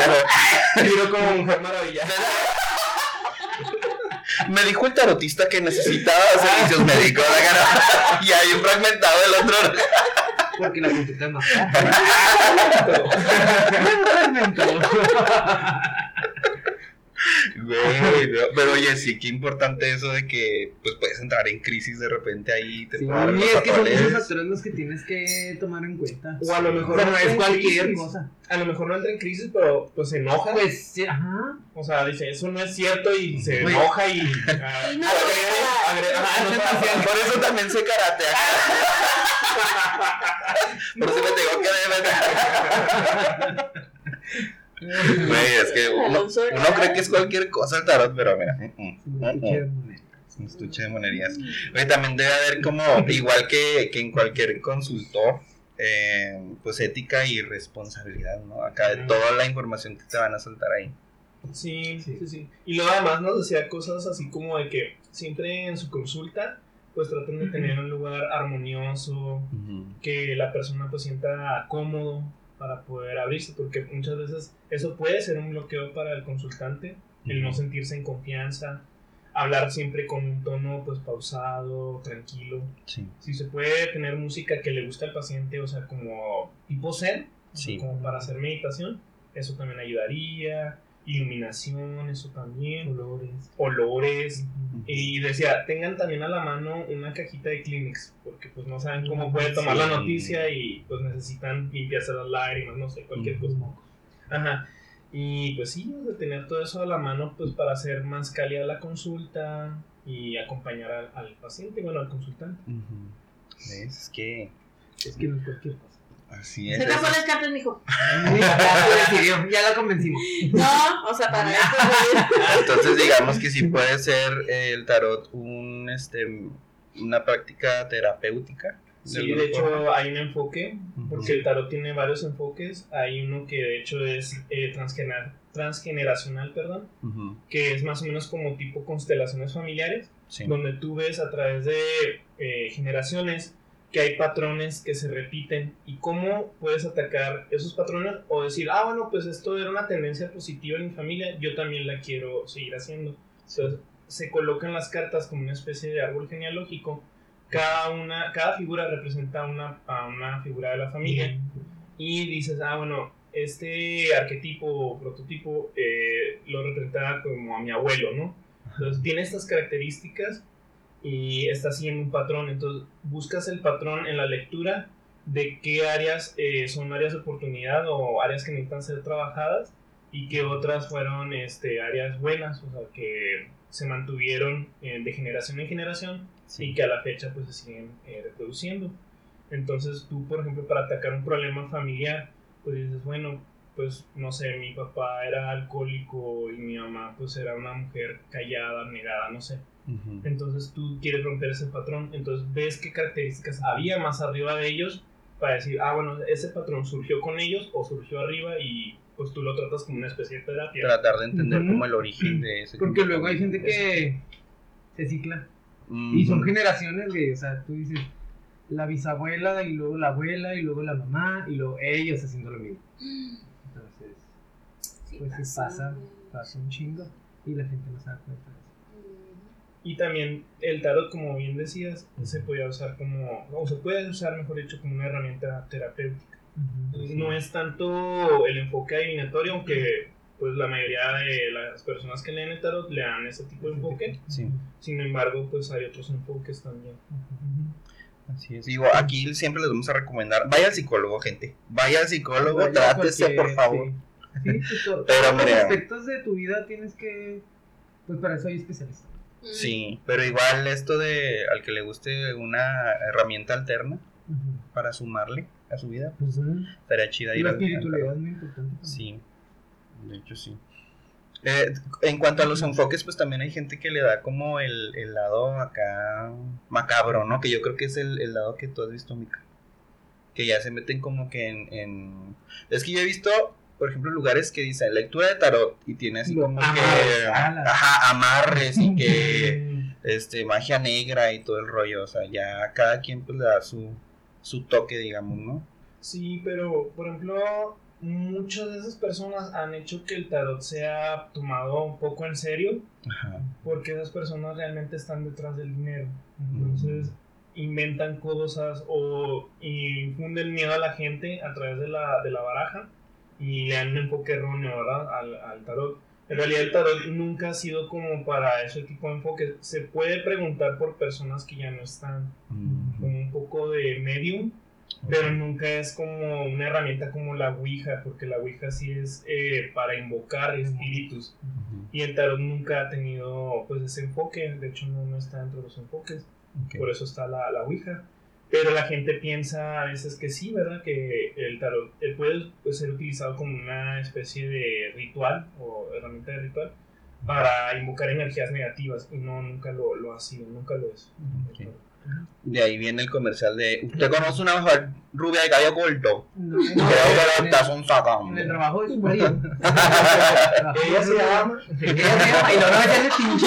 Speaker 1: no.
Speaker 3: Como mujer maravilla.
Speaker 1: Me dijo el tarotista que necesitaba servicios médicos. Y hay un fragmentado del otro.
Speaker 4: Porque la consulta es más.
Speaker 1: Güey, no, pero oye, sí, qué importante eso de que pues puedes entrar en crisis de repente ahí. Te
Speaker 4: Sí, y es que son esos factores los que tienes que tomar en cuenta.
Speaker 3: O a lo mejor
Speaker 4: no
Speaker 3: entra
Speaker 4: es
Speaker 3: en
Speaker 4: cualquier
Speaker 3: crisis.
Speaker 4: cosa.
Speaker 3: A lo mejor no entra en crisis, pero pues se enoja.
Speaker 4: Pues, sí, ajá.
Speaker 3: O sea, dice, eso no es cierto y se
Speaker 4: Oye.
Speaker 3: enoja y... ah,
Speaker 2: no,
Speaker 3: no
Speaker 1: Por eso también sé karate. Por eso me tengo que. Güey, es que uno, uno cree que es cualquier cosa el tarot, pero mira. mm,
Speaker 4: Sí.
Speaker 1: Es un estuche de monerías. Oye, también debe haber como, igual que, que en cualquier consultor, eh, pues ética y responsabilidad, ¿no? Acá de toda la información que te van a soltar ahí.
Speaker 3: Sí, sí, sí. Y luego además nos decía cosas así como de que siempre en su consulta pues traten de tener un lugar armonioso, que la persona pues sienta cómodo para poder abrirse, porque muchas veces eso puede ser un bloqueo para el consultante, el no sentirse en confianza, hablar siempre con un tono pues pausado, tranquilo.
Speaker 1: Sí.
Speaker 3: Si se puede tener música que le gusta al paciente, o sea, como tipo zen,
Speaker 1: Sí.
Speaker 3: como para hacer meditación, eso también ayudaría. Iluminación, eso también.
Speaker 4: Olores.
Speaker 3: Olores. Y decía, tengan también a la mano una cajita de Kleenex, porque pues no saben cómo puede tomar la noticia y pues necesitan limpiarse las lágrimas, no sé, cualquier cosa. Ajá. Y pues sí, sea, tener todo eso a la mano pues para hacer más cálida la consulta y acompañar al, al paciente, bueno, al consultante.
Speaker 1: Es que
Speaker 4: Es que no es cualquier cosa.
Speaker 1: Así es.
Speaker 2: Se
Speaker 1: eso.
Speaker 2: las cartas, mijo.
Speaker 4: Ya se decidió, ya la convencimos.
Speaker 2: No, o sea, para esto, güey.
Speaker 1: Entonces digamos que sí puede ser el tarot un este una práctica terapéutica.
Speaker 3: Sí, de
Speaker 1: forma.
Speaker 3: hecho hay un enfoque, porque el tarot tiene varios enfoques. Hay uno que de hecho es eh, transgener- transgeneracional, perdón, que es más o menos como tipo constelaciones familiares,
Speaker 1: Sí.
Speaker 3: donde tú ves a través de eh, generaciones que hay patrones que se repiten y cómo puedes atacar esos patrones o decir, ah, bueno, pues esto era una tendencia positiva en mi familia, yo también la quiero seguir haciendo. Entonces se colocan las cartas como una especie de árbol genealógico. Cada, una, cada figura representa una, a una figura de la familia y dices, ah, bueno, este arquetipo o prototipo eh, lo representa como a mi abuelo, ¿no? Entonces tiene estas características y está siguiendo un patrón. Entonces buscas el patrón en la lectura de qué áreas eh, son áreas de oportunidad o áreas que necesitan ser trabajadas y qué otras fueron este, áreas buenas, o sea, que se mantuvieron eh, de generación en generación y que a la fecha pues se siguen eh, reproduciendo. Entonces tú, por ejemplo, para atacar un problema familiar, pues dices, bueno, pues no sé, mi papá era alcohólico y mi mamá pues era una mujer callada, negada, no sé. Entonces tú quieres romper ese patrón, entonces ves qué características había más arriba de ellos para decir, ah, bueno, ese patrón surgió con ellos o surgió arriba y pues tú lo tratas como una especie de terapia.
Speaker 1: Tratar de entender como el origen de ese
Speaker 4: Porque luego hay gente que se cicla. Y son generaciones de, o sea, tú dices, la bisabuela y luego la abuela y luego la mamá y luego ellos haciendo lo mismo. Entonces,
Speaker 2: Sí,
Speaker 4: Pues sí pasa. pasa un chingo y la gente no se da cuenta.
Speaker 3: Y también el tarot, como bien decías, se podía usar como, o se puede usar, mejor dicho, como una herramienta terapéutica. No es tanto el enfoque adivinatorio, aunque pues la mayoría de las personas que leen el tarot le dan ese tipo de enfoque.
Speaker 1: Sí,
Speaker 3: Sin embargo, pues hay otros enfoques también.
Speaker 1: así es. Digo, aquí siempre les vamos a recomendar, vaya al psicólogo, gente. Vaya al psicólogo,
Speaker 4: Vaya
Speaker 1: trátese, por favor.
Speaker 4: Sí, Sí, pues, to-
Speaker 1: Pero,
Speaker 4: todos los
Speaker 1: mira.
Speaker 4: aspectos de tu vida tienes que. Pues para eso hay especialistas.
Speaker 1: Sí, pero igual esto de al que le guste una herramienta alterna para sumarle a su vida,
Speaker 4: Pues,
Speaker 1: estaría chida
Speaker 4: y
Speaker 1: ir
Speaker 4: la
Speaker 1: al- al
Speaker 4: espiritualidad es muy importante.
Speaker 1: Sí, de hecho sí. Eh, en cuanto a los enfoques, pues también hay gente que le da como el, el lado acá macabro, ¿no? Que yo creo que es el, el lado que tú has visto, Mica. Que ya se meten como que en, en... Es que yo he visto, por ejemplo, lugares que dicen lectura de tarot y tiene así como que...
Speaker 4: amarres, alas.
Speaker 1: Ajá, amarres y que... este, magia negra y todo el rollo, o sea, ya cada quien pues le da su, su toque, digamos, ¿no?
Speaker 3: Sí, pero por ejemplo, muchas de esas personas han hecho que el tarot sea tomado un poco en serio
Speaker 1: Ajá.
Speaker 3: porque esas personas realmente están detrás del dinero. Entonces inventan cosas o infunden miedo a la gente a través de la, de la baraja y le dan un enfoque erróneo ¿verdad? Al, al tarot. En realidad el tarot nunca ha sido como para ese tipo de enfoque. Se puede preguntar por personas que ya no están
Speaker 1: Mm.
Speaker 3: como un poco de medium, pero nunca es como una herramienta como la Ouija, porque la Ouija sí es eh, para invocar espíritus.
Speaker 1: Ujú.
Speaker 3: Y el tarot nunca ha tenido pues ese enfoque, de hecho no, no está dentro de los enfoques,
Speaker 1: Ok.
Speaker 3: por eso está la, la Ouija. Pero la gente piensa a veces que sí, ¿verdad? Que el tarot eh, puede pues, ser utilizado como una especie de ritual o herramienta de ritual para invocar energías negativas y no, nunca lo, lo ha sido, nunca lo es.
Speaker 1: De ahí viene el comercial de ¿Usted conoce una mejor rubia de cabello corto?
Speaker 4: No,
Speaker 1: Creo que lo
Speaker 4: en,
Speaker 1: estás un
Speaker 4: el,
Speaker 1: sacando.
Speaker 4: en el trabajo de su marido.
Speaker 3: Ella se llama
Speaker 4: Ella se llama, y luego me pinche.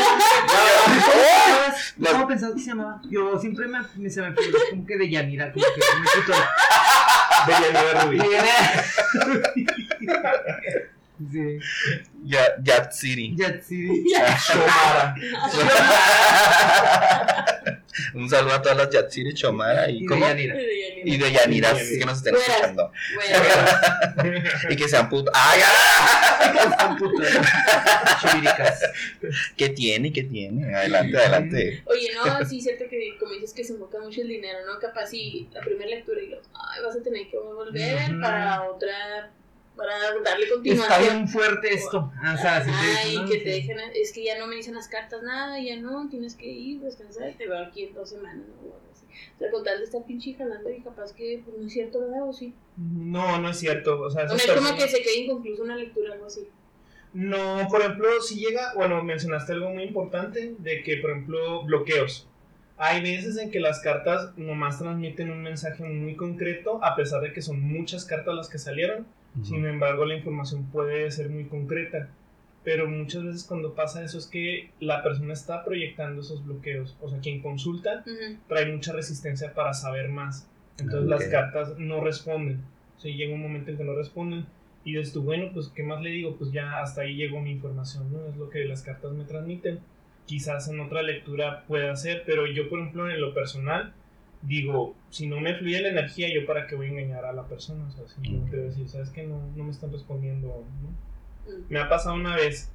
Speaker 1: No.
Speaker 4: ¿Cómo pensabas que se llamaba? Yo siempre me, me- se me como que de Yanira, como que me. De Yanira. Sí,
Speaker 1: Ya, Yat City.
Speaker 4: Yatsiri.
Speaker 3: Shomara.
Speaker 1: Un saludo a todas las Yat City Chomara y,
Speaker 4: Y de
Speaker 1: ¿cómo?
Speaker 4: Yanira.
Speaker 1: y de que nos estén
Speaker 2: Buenas.
Speaker 1: escuchando.
Speaker 2: Bueno,
Speaker 1: Y que sean putos. ¡Ay,
Speaker 4: putas. Chiviricas.
Speaker 1: ¿Qué tiene? ¿Qué tiene? Adelante, adelante.
Speaker 2: oye, no, sí, cierto que como dices que se enfoca mucho el dinero, ¿no? Capaz si la primera lectura y lo, ay, vas a tener que volver para otra, para darle
Speaker 4: Está
Speaker 2: continuación.
Speaker 4: bien fuerte esto. O sea, si
Speaker 2: Ay, que te dejen, es que ya no me dicen las cartas nada, ya no, tienes que ir, descansar, te veo aquí en dos semanas, ¿no? O sea, con tal de estar pinche jalando y capaz que pues, no es cierto, ¿verdad? O sí.
Speaker 3: No, no es cierto. O sea,
Speaker 2: No es como que se quede inconcluso una lectura algo así.
Speaker 3: No, por ejemplo, si llega, bueno, mencionaste algo muy importante de que, por ejemplo, bloqueos. Hay veces en que las cartas nomás transmiten un mensaje muy concreto, a pesar de que son muchas cartas las que salieron. Sin embargo, la información puede ser muy concreta. Pero muchas veces cuando pasa eso es que la persona está proyectando esos bloqueos. O sea, quien consulta trae mucha resistencia para saber más. Entonces
Speaker 1: Ok.
Speaker 3: las cartas no responden. O sea, llega un momento en que no responden. Y dices tú, bueno, pues ¿qué más le digo? Pues ya hasta ahí llegó mi información, ¿no? Es lo que las cartas me transmiten. Quizás en otra lectura pueda ser, pero yo, por ejemplo, en lo personal, digo, si no me fluye la energía, ¿yo para qué voy a engañar a la persona? O sea, simplemente
Speaker 1: Ok.
Speaker 3: decir, ¿sabes que no, no me están respondiendo, ¿no?
Speaker 2: Mm.
Speaker 3: Me ha pasado una vez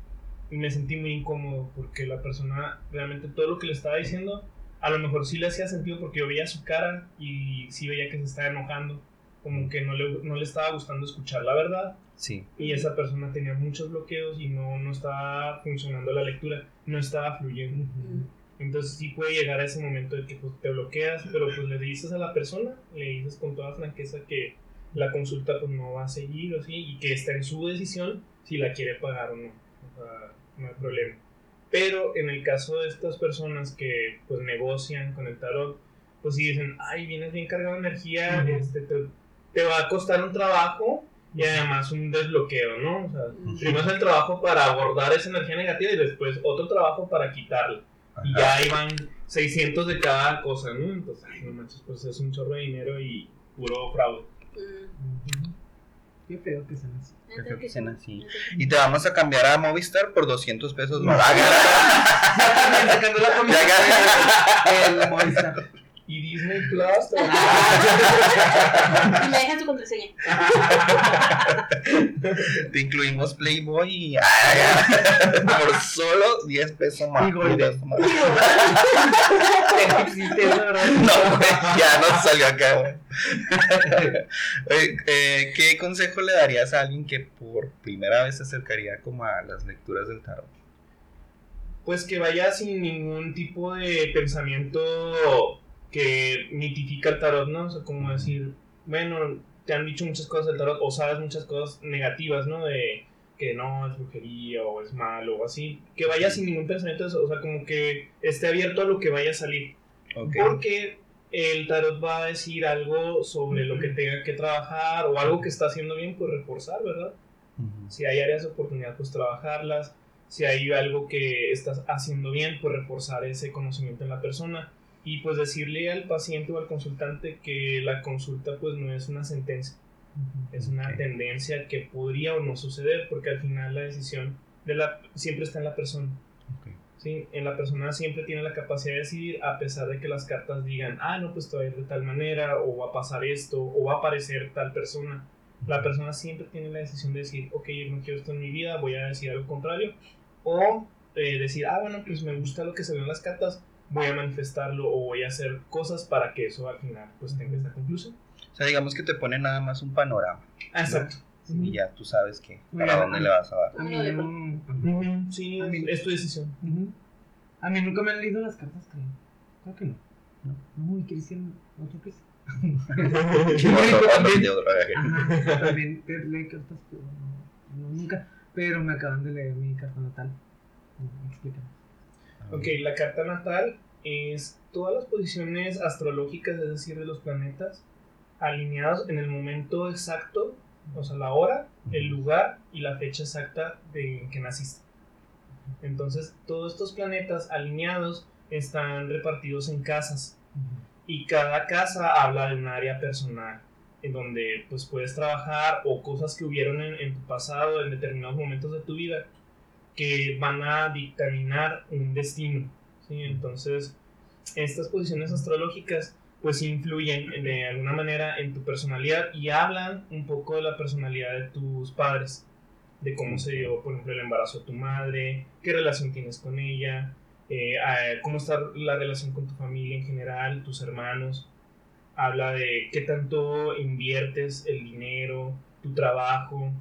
Speaker 3: y me sentí muy incómodo porque la persona realmente todo lo que le estaba diciendo a lo mejor sí le hacía sentido porque yo veía su cara y sí veía que se estaba enojando, como que no le, no le estaba gustando escuchar la verdad
Speaker 1: Sí.
Speaker 3: y esa persona tenía muchos bloqueos y no, no estaba funcionando la lectura, no estaba fluyendo.
Speaker 2: Mm.
Speaker 3: Entonces sí puede llegar a ese momento de que pues, te bloqueas, pero pues le dices a la persona, le dices con toda franqueza que la consulta pues no va a seguir o así y que está en su decisión si la quiere pagar o no. O sea, no hay problema. Pero en el caso de estas personas que pues negocian con el tarot, pues si dicen, ay, vienes bien cargado de energía,
Speaker 4: Ujú.
Speaker 3: este, te, te va a costar un trabajo y además un desbloqueo, ¿no? O sea, primero es el trabajo para abordar esa energía negativa y después otro trabajo para quitarla. Y ya van 600 de cada cosa, ¿no? Entonces, ay, no manches, pues es un chorro de dinero y puro fraude.
Speaker 2: Mm.
Speaker 4: Qué feo que sean así.
Speaker 1: Que sean así. Y te vamos a cambiar a Movistar por 200 pesos más.
Speaker 4: Ya sacando la comida.
Speaker 1: Ya
Speaker 4: El Movistar.
Speaker 3: Y Disney Plus. también.
Speaker 2: Y me dejan su contraseña.
Speaker 1: Te incluimos Playboy y. Por solo 10 pesos más.
Speaker 4: Y Golden.
Speaker 1: 10 más.
Speaker 4: Existe eso, ¿verdad?
Speaker 1: No, güey, ya no salió acá. Oye, eh, ¿Qué consejo le darías a alguien que por primera vez se acercaría como a las lecturas del tarot?
Speaker 3: Pues que vaya sin ningún tipo de pensamiento que mitifica el tarot, ¿no? O sea, como decir, bueno, te han dicho muchas cosas del tarot o sabes muchas cosas negativas, ¿no? De que no, es brujería o es malo o así. Que vaya sin ningún pensamiento de eso, o sea, como que esté abierto a lo que vaya a salir. Porque el tarot va a decir algo sobre lo que tenga que trabajar o algo que está haciendo bien, pues reforzar, ¿verdad? Si hay áreas de oportunidad, pues trabajarlas. Si hay algo que estás haciendo bien, pues reforzar ese conocimiento en la persona. Y pues decirle al paciente o al consultante que la consulta pues no es una sentencia, es una
Speaker 1: Ok.
Speaker 3: tendencia que podría o no suceder, porque al final la decisión de la, siempre está en la persona.
Speaker 1: Ok.
Speaker 3: ¿sí? En la persona siempre tiene la capacidad de decidir, a pesar de que las cartas digan, ah, no, pues te va a ir de tal manera, o va a pasar esto, o va a aparecer tal persona. La persona siempre tiene la decisión de decir, ok, yo no quiero esto en mi vida, voy a decir algo contrario. O eh, decir, ah, bueno, pues me gusta lo que se ve en las cartas, voy a manifestarlo o voy a hacer cosas para que eso al final pues tenga esta conclusión.
Speaker 1: O sea, digamos que te pone nada más un panorama.
Speaker 3: Exacto.
Speaker 1: Y ya tú sabes que para dónde le vas a dar.
Speaker 4: A mí, no-
Speaker 3: Ujú, Sí,
Speaker 4: A
Speaker 3: es,
Speaker 4: mí-
Speaker 3: es tu decisión.
Speaker 4: Ujú. A mí nunca me han leído las cartas, creo. Creo que no. No, muy Cristian, otro Cristian. También. leí cartas, pero no, no, nunca. Pero me acaban de leer mi carta natal. Explícame.
Speaker 3: Ok, la carta natal es todas las posiciones astrológicas, es decir, de los planetas, alineados en el momento exacto, o sea, la hora, el lugar y la fecha exacta de en que naciste. Entonces, todos estos planetas alineados están repartidos en casas. Y cada casa habla de un área personal en donde pues puedes trabajar o cosas que hubieron en, en tu pasado en determinados momentos de tu vida que van a dictaminar un destino ¿sí? entonces estas posiciones astrológicas pues influyen de alguna manera en tu personalidad y hablan un poco de la personalidad de tus padres de cómo se dio por ejemplo el embarazo de tu madre qué relación tienes con ella eh, cómo está la relación con tu familia en general, tus hermanos. Habla de qué tanto inviertes el dinero, tu trabajo,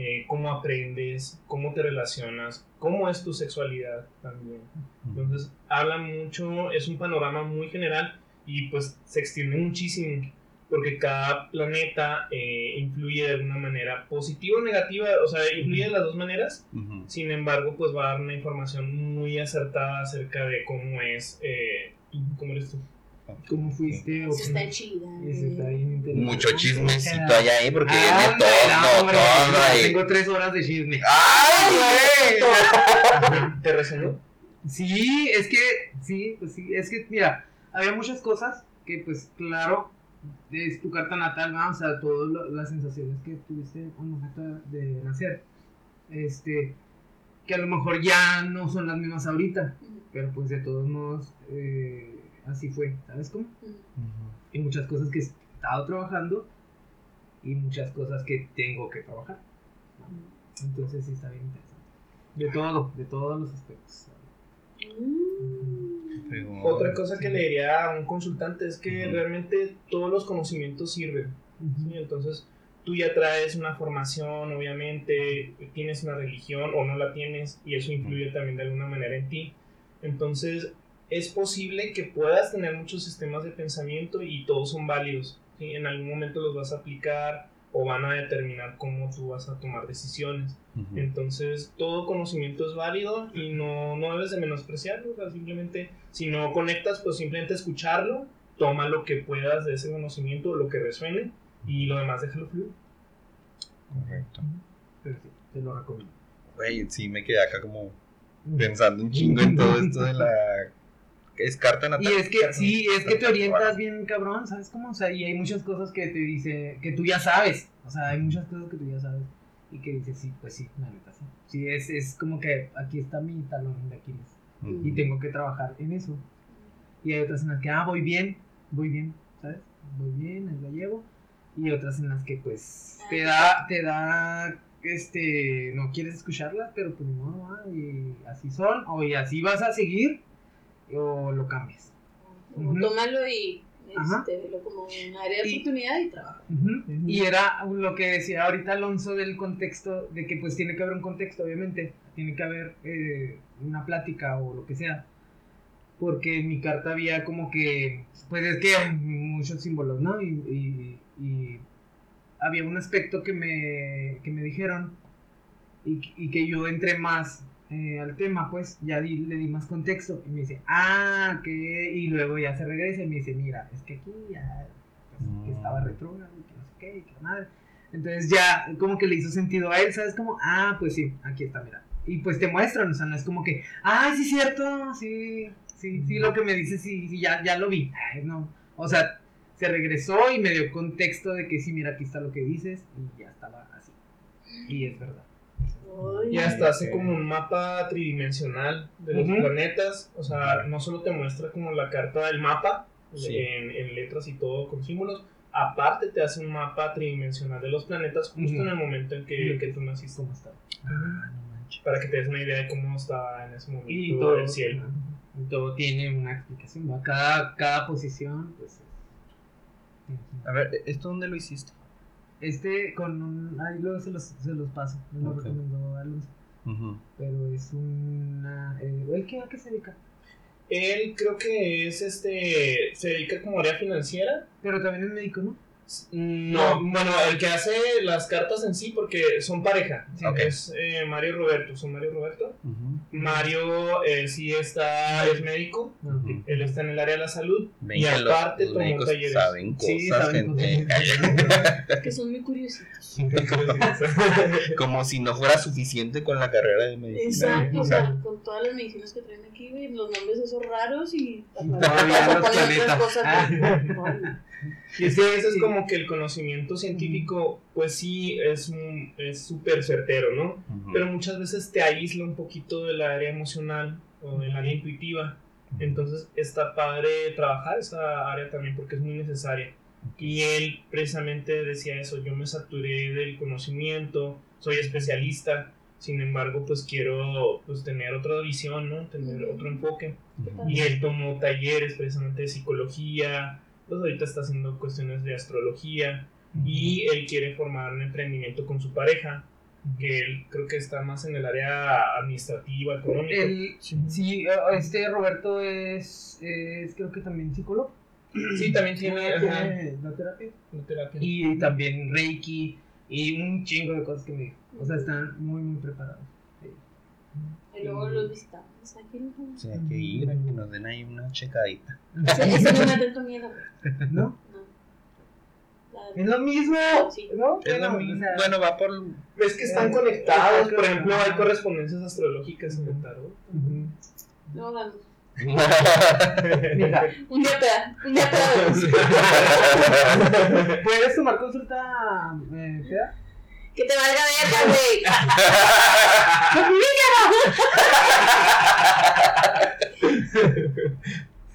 Speaker 3: eh, cómo aprendes, cómo te relacionas, cómo es tu sexualidad también. Entonces, habla mucho, es un panorama muy general y pues se extiende muchísimo porque cada planeta eh, influye de alguna manera positiva o negativa, o sea, influye de las dos maneras. Sin embargo, pues va a dar una información muy acertada acerca de cómo es, eh, cómo eres tú.
Speaker 4: ¿Cómo fuiste?
Speaker 2: Eso está
Speaker 4: cómo-
Speaker 2: chida.
Speaker 4: Eso está bien interesante.
Speaker 1: Mucho chismecito allá ahí porque
Speaker 4: Ah,
Speaker 1: viene todo,
Speaker 4: no, hombre,
Speaker 1: todo ahí.
Speaker 4: Tengo tres horas de chisme.
Speaker 1: ¡Ay, güey!
Speaker 3: ¿Te resonó?
Speaker 4: Sí, es que, sí, pues sí, es que, mira, había muchas cosas que, pues, claro, es tu carta natal, ¿no? o sea, todas las sensaciones que tuviste al momento de nacer, este, que a lo mejor ya no son las mismas ahorita, pero pues de todos modos, eh, así fue, ¿sabes cómo? Y muchas cosas que he estado trabajando y muchas cosas que tengo que trabajar. Entonces sí está bien interesante. De todo, de todos los aspectos.
Speaker 3: Otra cosa que le diría a un consultante es que realmente todos los conocimientos sirven. ¿sí? Entonces, tú ya traes una formación, obviamente, tienes una religión o no la tienes, y eso influye también de alguna manera en ti. Entonces, es posible que puedas tener muchos sistemas de pensamiento y todos son válidos. ¿sí? En algún momento los vas a aplicar o van a determinar cómo tú vas a tomar decisiones. Entonces, todo conocimiento es válido y no, no debes de menospreciarlo. o sea, simplemente, si no conectas, pues simplemente escucharlo, toma lo que puedas de ese conocimiento, lo que resuene, y lo demás déjalo fluir.
Speaker 1: Correcto.
Speaker 4: Te lo recomiendo.
Speaker 1: Güey, sí me quedé acá como pensando un chingo en todo esto de la... Es carta natal.
Speaker 4: Y es que, sí, es que te orientas bien cabrón, ¿sabes cómo? O sea, y hay muchas cosas que te dice, que tú ya sabes. O sea, hay muchas cosas que tú ya sabes. Y que dices, sí, pues sí, la neta, sí. Sí, es, es como que aquí está mi talón de Aquiles. Y tengo que trabajar en eso. Y hay otras en las que, ah, voy bien, voy bien, ¿sabes? Voy bien, ahí la llevo. Y otras en las que pues te da, te da, este, no quieres escucharlas, pero pues no, ah, y así son, o y así vas a seguir, o lo cambias.
Speaker 2: Como
Speaker 4: Ujú.
Speaker 2: tómalo y este, velo como un área de
Speaker 4: Y-
Speaker 2: oportunidad y trabaja.
Speaker 4: Ujú. Y era lo que decía ahorita Alonso del contexto, de que pues tiene que haber un contexto, obviamente, tiene que haber eh, una plática o lo que sea. Porque en mi carta había como que, pues es que hay muchos símbolos, ¿no? Y, y- y había un aspecto que me, que me dijeron y, y que yo entré más eh, al tema, pues ya di- le di más contexto y me dice, ah, que, y luego ya se regresa y me dice, mira, es que aquí ya, pues, que estaba retrógrado, y que no sé qué, y que la madre. Entonces ya como que le hizo sentido a él, ¿sabes? Como, ah, pues sí, aquí está, mira. Y pues te muestran, o sea, no es como que, ah, sí, cierto, sí, sí, sí, lo que me dice, sí, sí, ya, ya lo vi. Ay, no, o sea, se regresó y me dio contexto de que sí, mira, aquí está lo que dices, y ya estaba así. Y es verdad.
Speaker 3: Y hasta hace como un mapa tridimensional de los planetas. O sea, no solo te muestra como la carta del mapa
Speaker 1: Sí.
Speaker 3: en, en letras y todo con símbolos, aparte te hace un mapa tridimensional de los planetas justo en el momento en que, que tú naciste.
Speaker 4: ¿Cómo está?
Speaker 1: Ah, no manches.
Speaker 3: Para que te des una idea de cómo estaba en ese momento
Speaker 4: Y todo,
Speaker 3: el cielo.
Speaker 4: y todo tiene una explicación. Cada, cada posición, pues. es-
Speaker 1: A ver, ¿esto dónde lo hiciste?
Speaker 4: Este con un. Ahí luego se los, se los paso. Me lo
Speaker 1: Ok.
Speaker 4: recomendó Alonso. Pero es una. Eh, ¿El qué, a qué se dedica?
Speaker 3: Él creo que es este. Se dedica como área financiera.
Speaker 4: Pero también es médico, ¿no?
Speaker 3: No, bueno, el que hace las cartas en sí, porque son pareja.
Speaker 4: Sí.
Speaker 1: Ok.
Speaker 3: Es eh, Mario y Roberto. Son Mario y Roberto. Mario eh, sí está, es médico.
Speaker 4: Ok.
Speaker 1: Ujú.
Speaker 3: Él está en el área de la salud.
Speaker 1: Ven
Speaker 3: y aparte
Speaker 1: los
Speaker 3: tomó talleres.
Speaker 1: saben cosas,
Speaker 4: Sí, saben
Speaker 1: gente.
Speaker 2: que son muy curiositos.
Speaker 1: Como si no fuera suficiente con la carrera de medicina.
Speaker 2: Exacto, o
Speaker 1: sea,
Speaker 2: con todas las medicinas que traen aquí, los nombres esos raros y
Speaker 4: Todavía los planetas.
Speaker 3: Y es que eso es como que el conocimiento científico, pues sí, es un- es súper certero, ¿no?
Speaker 1: ujú.
Speaker 3: Pero muchas veces te aísla un poquito del área emocional o del área intuitiva. Entonces está padre trabajar esa área también porque es muy necesaria. Y él precisamente decía eso, yo me saturé del conocimiento, soy especialista, sin embargo pues quiero pues tener otra visión, ¿no? Tener otro enfoque. Y él tomó talleres precisamente de psicología, pues ahorita está haciendo cuestiones de astrología y él quiere formar un emprendimiento con su pareja, que él creo que está más en el área administrativa, económica.
Speaker 4: El, sí, este Roberto es, es creo que también psicólogo.
Speaker 3: Sí, también tiene
Speaker 4: la terapia.
Speaker 3: terapia.
Speaker 4: Y también Reiki y un chingo de cosas que me dijo. O sea, están muy, muy preparados.
Speaker 2: Y luego los visitamos. Aquí no.
Speaker 1: O sea, hay que ir a que nos den ahí una checadita.
Speaker 2: Ese, ese no me da tanto miedo, güey.
Speaker 4: ¿No?
Speaker 2: No.
Speaker 4: Es lo mismo.
Speaker 2: Sí.
Speaker 4: ¿No?
Speaker 1: Es lo mismo. Bueno, va por.
Speaker 3: Es que están
Speaker 4: Eh,
Speaker 3: conectados, por ejemplo, hay correspondencias astrológicas en el tarot.
Speaker 2: No, vamos.
Speaker 4: Mira,
Speaker 2: Un día peda, un día vemos.
Speaker 4: ¿puedes tomar consulta? Eh?
Speaker 2: Que te valga verga, güey.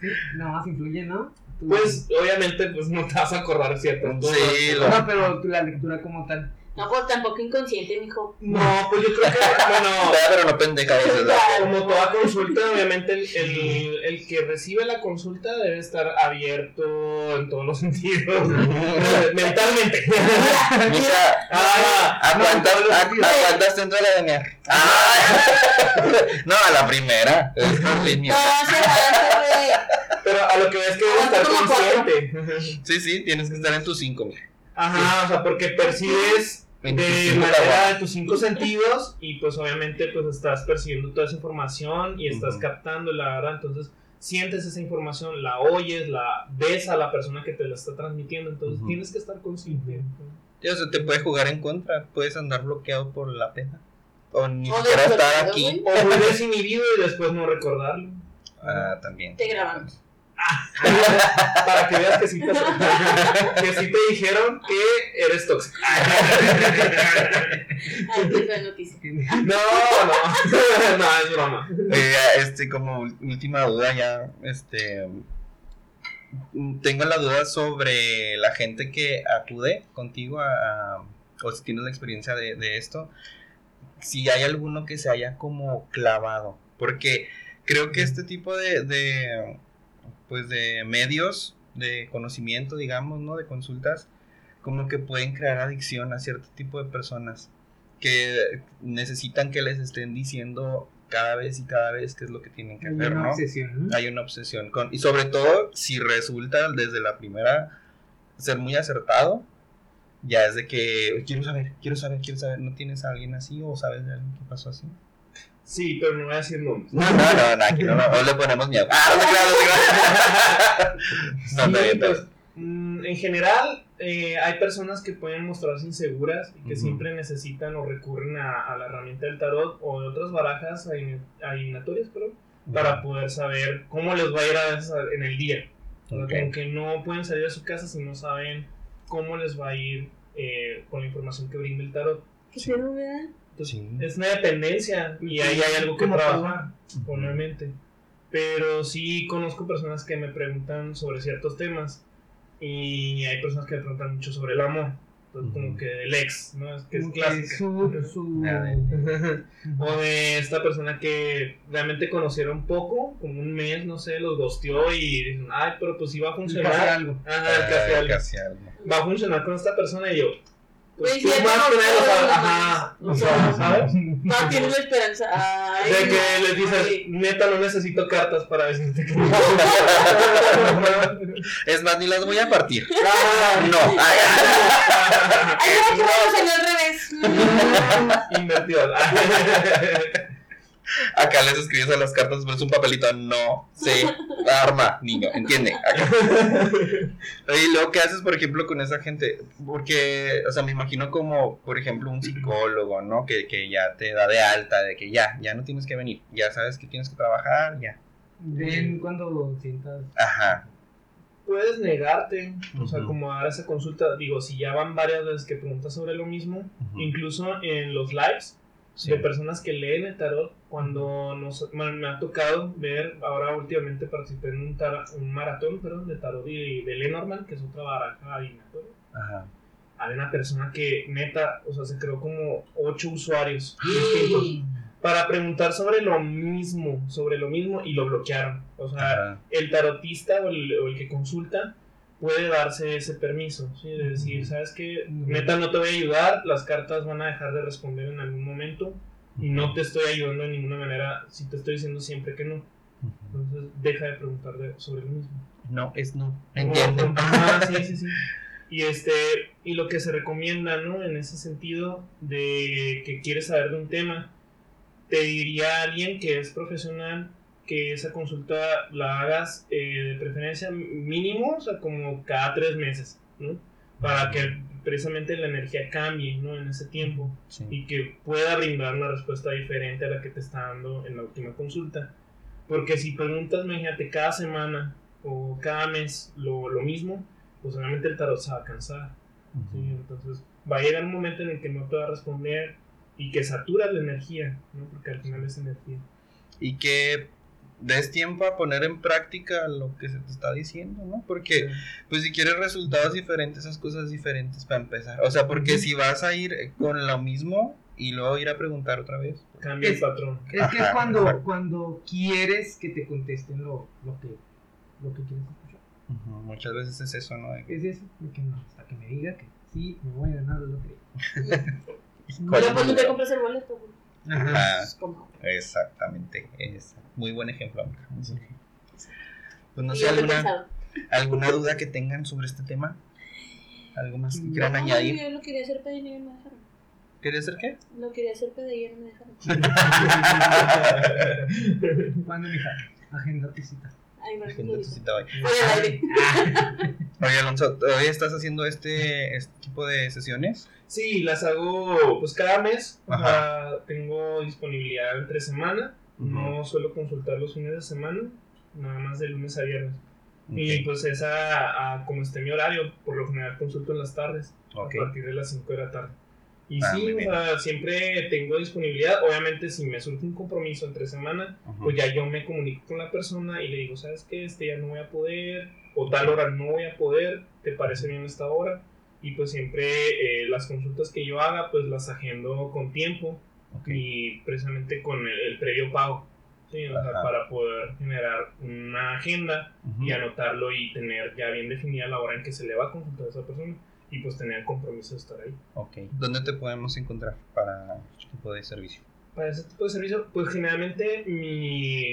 Speaker 4: Nada más influye, ¿no? Tú-
Speaker 3: Pues obviamente pues no te vas a acordar ciertas cosas.
Speaker 1: Sí, lo-
Speaker 4: No, pero tú- la lectura como tal.
Speaker 2: No, pues tampoco inconsciente, mijo.
Speaker 3: No, pues yo creo que, bueno,
Speaker 1: pero no pendeja
Speaker 3: como toda consulta, obviamente el, el, el que recibe la consulta debe estar abierto en todos los sentidos, mentalmente.
Speaker 1: Mira,
Speaker 3: Ah,
Speaker 1: aguantas, aguantas dentro de la mear. Ah. No, a la primera. Es
Speaker 2: No,
Speaker 1: línea.
Speaker 3: pero a lo que ves que debe estar consciente.
Speaker 1: Sí, sí, tienes que estar en tus cinco, mira.
Speaker 3: Ajá, o sea, porque percibes de
Speaker 1: cinco
Speaker 3: manera de tus cinco sentidos y pues obviamente pues estás percibiendo toda esa información y estás
Speaker 1: Ujú.
Speaker 3: captando la verdad, entonces sientes esa información, la oyes, la ves a la persona que te la está transmitiendo, entonces tienes que estar consciente.
Speaker 1: Sí, o sea, te puede jugar en contra. Puedes andar bloqueado por la pena. O ni
Speaker 2: O
Speaker 1: siquiera estar aquí.
Speaker 3: O muy desinhibido y después no recordarlo.
Speaker 1: Ah, también.
Speaker 2: Te grabamos.
Speaker 3: Para que veas que sí te, que sí te dijeron que eres tóxico.
Speaker 2: Ay, qué fea noticia.
Speaker 3: No, no, no, es broma.
Speaker 1: Este, como última duda ya, este, tengo la duda sobre la gente que acude contigo a, a- o si tienes la experiencia de, de esto, si hay alguno que se haya como clavado, porque creo que este tipo de, de pues de medios de conocimiento, digamos, ¿no? De consultas, como que pueden crear adicción a cierto tipo de personas que necesitan que les estén diciendo cada vez y cada vez qué es lo que tienen que
Speaker 4: Hay
Speaker 1: hacer,
Speaker 4: una
Speaker 1: ¿no?
Speaker 4: obsesión, ¿no?
Speaker 1: hay una obsesión con y sobre todo si resulta desde la primera ser muy acertado ya es de que quiero saber quiero saber quiero saber no tienes a alguien así o sabes de alguien que pasó así
Speaker 3: Sí, pero no voy a decir nombres.
Speaker 1: no no no, no aquí no, no, no le ponemos miedo ah no te no no
Speaker 3: Sí, pues, mm, en general, eh, hay personas que pueden mostrarse inseguras y que siempre necesitan o recurren a, a la herramienta del tarot o de otras barajas adivin- adivinatorias, perdón, para poder saber cómo les va a ir a en el día. O sea,
Speaker 1: Ok.
Speaker 3: como que no pueden salir de su casa si no saben cómo les va a ir eh, con la información que brinda el tarot.
Speaker 2: Que se no vea.
Speaker 3: Entonces,
Speaker 1: Sí.
Speaker 3: es una dependencia y ahí hay algo que
Speaker 4: Como
Speaker 3: trabajar, obviamente. Pero sí conozco personas que me preguntan sobre ciertos temas y hay personas que me preguntan mucho sobre el amor. Entonces, como
Speaker 1: Ujú.
Speaker 3: que el ex, ¿no? Es que es
Speaker 4: Como
Speaker 3: clásica.
Speaker 4: su,
Speaker 3: o de esta persona que realmente conocieron poco, como un mes, no sé, los gosteó y dicen, ay, pero pues sí va a
Speaker 4: Casi
Speaker 3: funcionar.
Speaker 4: algo.
Speaker 3: Ajá, casi
Speaker 1: Ay,
Speaker 3: algo.
Speaker 1: casi algo.
Speaker 3: Va a funcionar con esta persona y yo, pues
Speaker 2: Pues
Speaker 3: tú más que
Speaker 2: tengo
Speaker 3: nadie lo sabes.
Speaker 2: todos los
Speaker 3: Ajá,
Speaker 2: nombres.
Speaker 3: o sea, ¿sabes?
Speaker 2: No, tienes la esperanza. Ay,
Speaker 3: De que
Speaker 2: no,
Speaker 3: les dices,
Speaker 2: ay.
Speaker 3: neta, no necesito cartas para decirte que no.
Speaker 1: es más ni las voy a partir
Speaker 3: Ah,
Speaker 1: no Ay,
Speaker 2: Ay, no, que vamos al revés.
Speaker 3: Invertido.
Speaker 1: Acá les escribes a las cartas pones un papelito no se arma niño entiende Acá. Y luego, ¿qué haces, por ejemplo, con esa gente? Porque, o sea, me imagino como, por ejemplo, un psicólogo, ¿no? Que, que ya te da de alta, de que ya, ya no tienes que venir, ya sabes que tienes que trabajar, ya.
Speaker 4: Ven cuando sientas...
Speaker 1: Ajá.
Speaker 3: Puedes negarte, o sea, como a dar esa consulta. Digo, si ya van varias veces que preguntas sobre lo mismo, incluso en los lives
Speaker 1: Sí.
Speaker 3: de personas que leen el tarot, cuando nos, me, me ha tocado ver, ahora últimamente participé en un, tara- un maratón perdón, de tarot y de Lenormand, que es otra baraja adivinatoria.
Speaker 1: Ajá.
Speaker 3: Había una persona que, neta, o sea, se creó como ocho usuarios distintos para preguntar sobre lo mismo, sobre lo mismo y lo bloquearon. O sea,
Speaker 1: Ajá.
Speaker 3: el tarotista o el, o el que consulta puede darse ese permiso, ¿sí? de decir, ¿sabes qué? Neta, no te voy a ayudar, las cartas van a dejar de responder en algún momento y no te estoy ayudando de ninguna manera si te estoy diciendo siempre que no. Entonces, deja de preguntar sobre lo mismo.
Speaker 1: No, es no. Entiendo.
Speaker 3: Ajá, sí, sí, sí. Y este, y lo que se recomienda, ¿no? En ese sentido de que quieres saber de un tema, te diría alguien que es profesional que esa consulta la hagas eh, de preferencia mínimo, o sea, como cada tres meses, ¿no? Para que precisamente la energía cambie, ¿no? En ese tiempo
Speaker 1: Sí.
Speaker 3: y que pueda brindar una respuesta diferente a la que te está dando en la última consulta. Porque si preguntas, imagínate, cada semana o cada mes lo, lo mismo, pues obviamente el tarot se va a cansar. ¿sí? Entonces va a llegar un momento en el que no te va a responder y que satura la energía, ¿no? porque al final es energía.
Speaker 1: Y que des tiempo a poner en práctica lo que se te está diciendo, ¿no? Porque, pues, si quieres resultados diferentes, esas cosas diferentes para empezar. O sea, porque si vas a ir con lo mismo y luego ir a preguntar otra vez.
Speaker 3: Cambia el patrón.
Speaker 4: Es que es cuando,
Speaker 1: ajá.
Speaker 4: cuando quieres que te contesten lo, lo, que, lo que quieres escuchar.
Speaker 1: Muchas veces es eso, ¿no? Que-
Speaker 4: Es eso, de que no, hasta que me diga que sí, me voy a ganar la lotería.
Speaker 1: ¿Cuál es
Speaker 2: te compras el boleto.
Speaker 1: Ajá.
Speaker 2: Como.
Speaker 1: Exactamente, es muy buen ejemplo. amiga. Pues no sé, alguna, alguna duda que tengan sobre este tema, algo más que quieran
Speaker 2: No,
Speaker 1: añadir.
Speaker 2: Yo lo quería hacer PDI y no me dejaron.
Speaker 1: ¿Quería hacer qué?
Speaker 2: Lo quería hacer PDI y no me dejaron.
Speaker 4: ¿Cuándo, mija? Agenda tu cita.
Speaker 2: Ay.
Speaker 1: Oye, Alonso, ¿todavía estás haciendo este, este tipo de sesiones?
Speaker 3: Sí, las hago pues cada mes.
Speaker 1: Ajá.
Speaker 3: tengo disponibilidad entre semana. No suelo consultar los fines de semana, nada más de lunes a viernes. Y pues esa, a, como esté mi horario, por lo general consulto en las tardes, a partir de las 5 de la tarde. Y
Speaker 1: Ah,
Speaker 3: sí, sea, siempre tengo disponibilidad. Obviamente, si me surge un compromiso entre semana, pues ya yo me comunico con la persona y le digo, ¿sabes qué? Este ya no voy a poder, o tal hora no voy a poder, ¿te parece bien esta hora? Y pues siempre eh, las consultas que yo haga, pues las agendo con tiempo y precisamente con el, el previo pago. Sí, o sea,
Speaker 1: Ajá.
Speaker 3: para poder generar una agenda y anotarlo y tener ya bien definida la hora en que se le va a consultar a esa persona y pues tener el compromiso de estar ahí.
Speaker 1: Ok. ¿Dónde te podemos encontrar para este tipo de servicio?
Speaker 3: Para ese tipo de servicio, pues generalmente mi,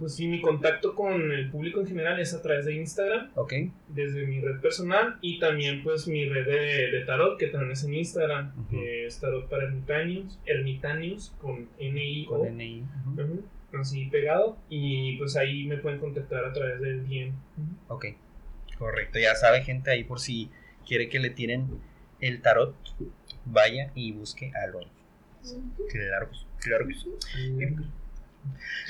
Speaker 3: pues sí, mi contacto con el público en general es a través de Instagram,
Speaker 1: Ok.
Speaker 3: desde mi red personal y también pues mi red de, de tarot que también es en Instagram, que es tarot para ermitaños, ermitaños con N-I-O,
Speaker 1: Con NI. Ujú.
Speaker 3: Ujú, así pegado y pues ahí me pueden contactar a través del DM.
Speaker 1: Ok. Correcto. Ya sabe, gente, ahí por si quiere que le tiren el tarot, vaya y busque a Alonso. Claro, claro.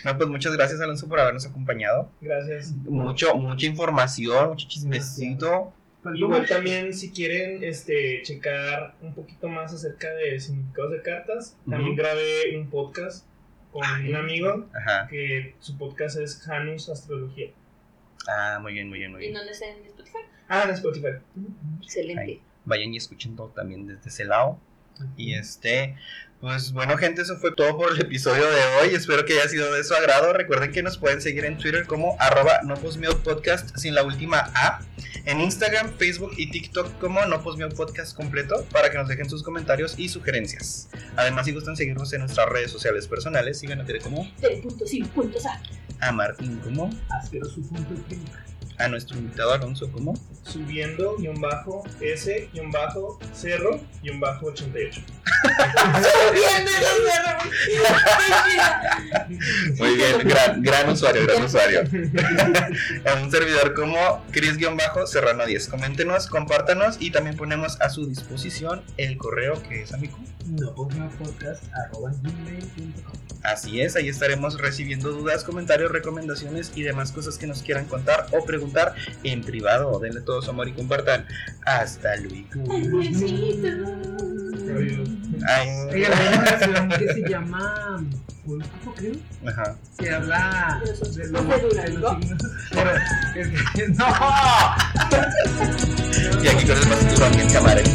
Speaker 1: No, pues muchas gracias, Alonso, por habernos acompañado.
Speaker 3: Gracias.
Speaker 1: Mucho, mucha información, mucho chismecito.
Speaker 3: Igual también si quieren este checar un poquito más acerca de significados de cartas, también grabé un podcast con un amigo
Speaker 1: Ajá.
Speaker 3: que su podcast es Janus Astrología.
Speaker 1: Ah, muy bien, muy bien, muy
Speaker 2: ¿Y
Speaker 1: bien.
Speaker 2: dónde está en Spotify?
Speaker 3: Ah, en Spotify.
Speaker 2: Excelente.
Speaker 1: Ahí. Vayan y escuchen todo también desde ese lado. Y este, pues bueno, gente, eso fue todo por el episodio de hoy. Espero que haya sido de su agrado. Recuerden que nos pueden seguir en Twitter como arroba no podcast sin la última A. En Instagram, Facebook y TikTok como no podcast completo para que nos dejen sus comentarios y sugerencias. Además, si gustan seguirnos en nuestras redes sociales personales, sigan a Tere como
Speaker 2: 3.5 A.
Speaker 1: Martín como a nuestro invitado Alonso como
Speaker 3: Subiendo guion bajo S guion bajo cerro guion bajo 88.
Speaker 1: Muy bien, gran, gran usuario, gran usuario. a un servidor como Cris-Serrano10. Coméntenos, compártanos y también ponemos a su disposición el correo que es amigo.
Speaker 4: No.
Speaker 1: Así es, ahí estaremos recibiendo dudas, comentarios, recomendaciones y demás cosas que nos quieran contar o preguntar en privado. Denle todo su amor y compartan. Hasta luego. Ay,
Speaker 4: Oiga, hay una canción que se llama Horóscopo, creo,
Speaker 1: ajá.
Speaker 4: que habla
Speaker 2: ¿De los
Speaker 4: de
Speaker 2: horóscopos
Speaker 4: los,
Speaker 2: de
Speaker 4: de
Speaker 2: Durango?
Speaker 4: los signos. Pero, es que, no.
Speaker 1: Y aquí con el más tiburón bien camarero.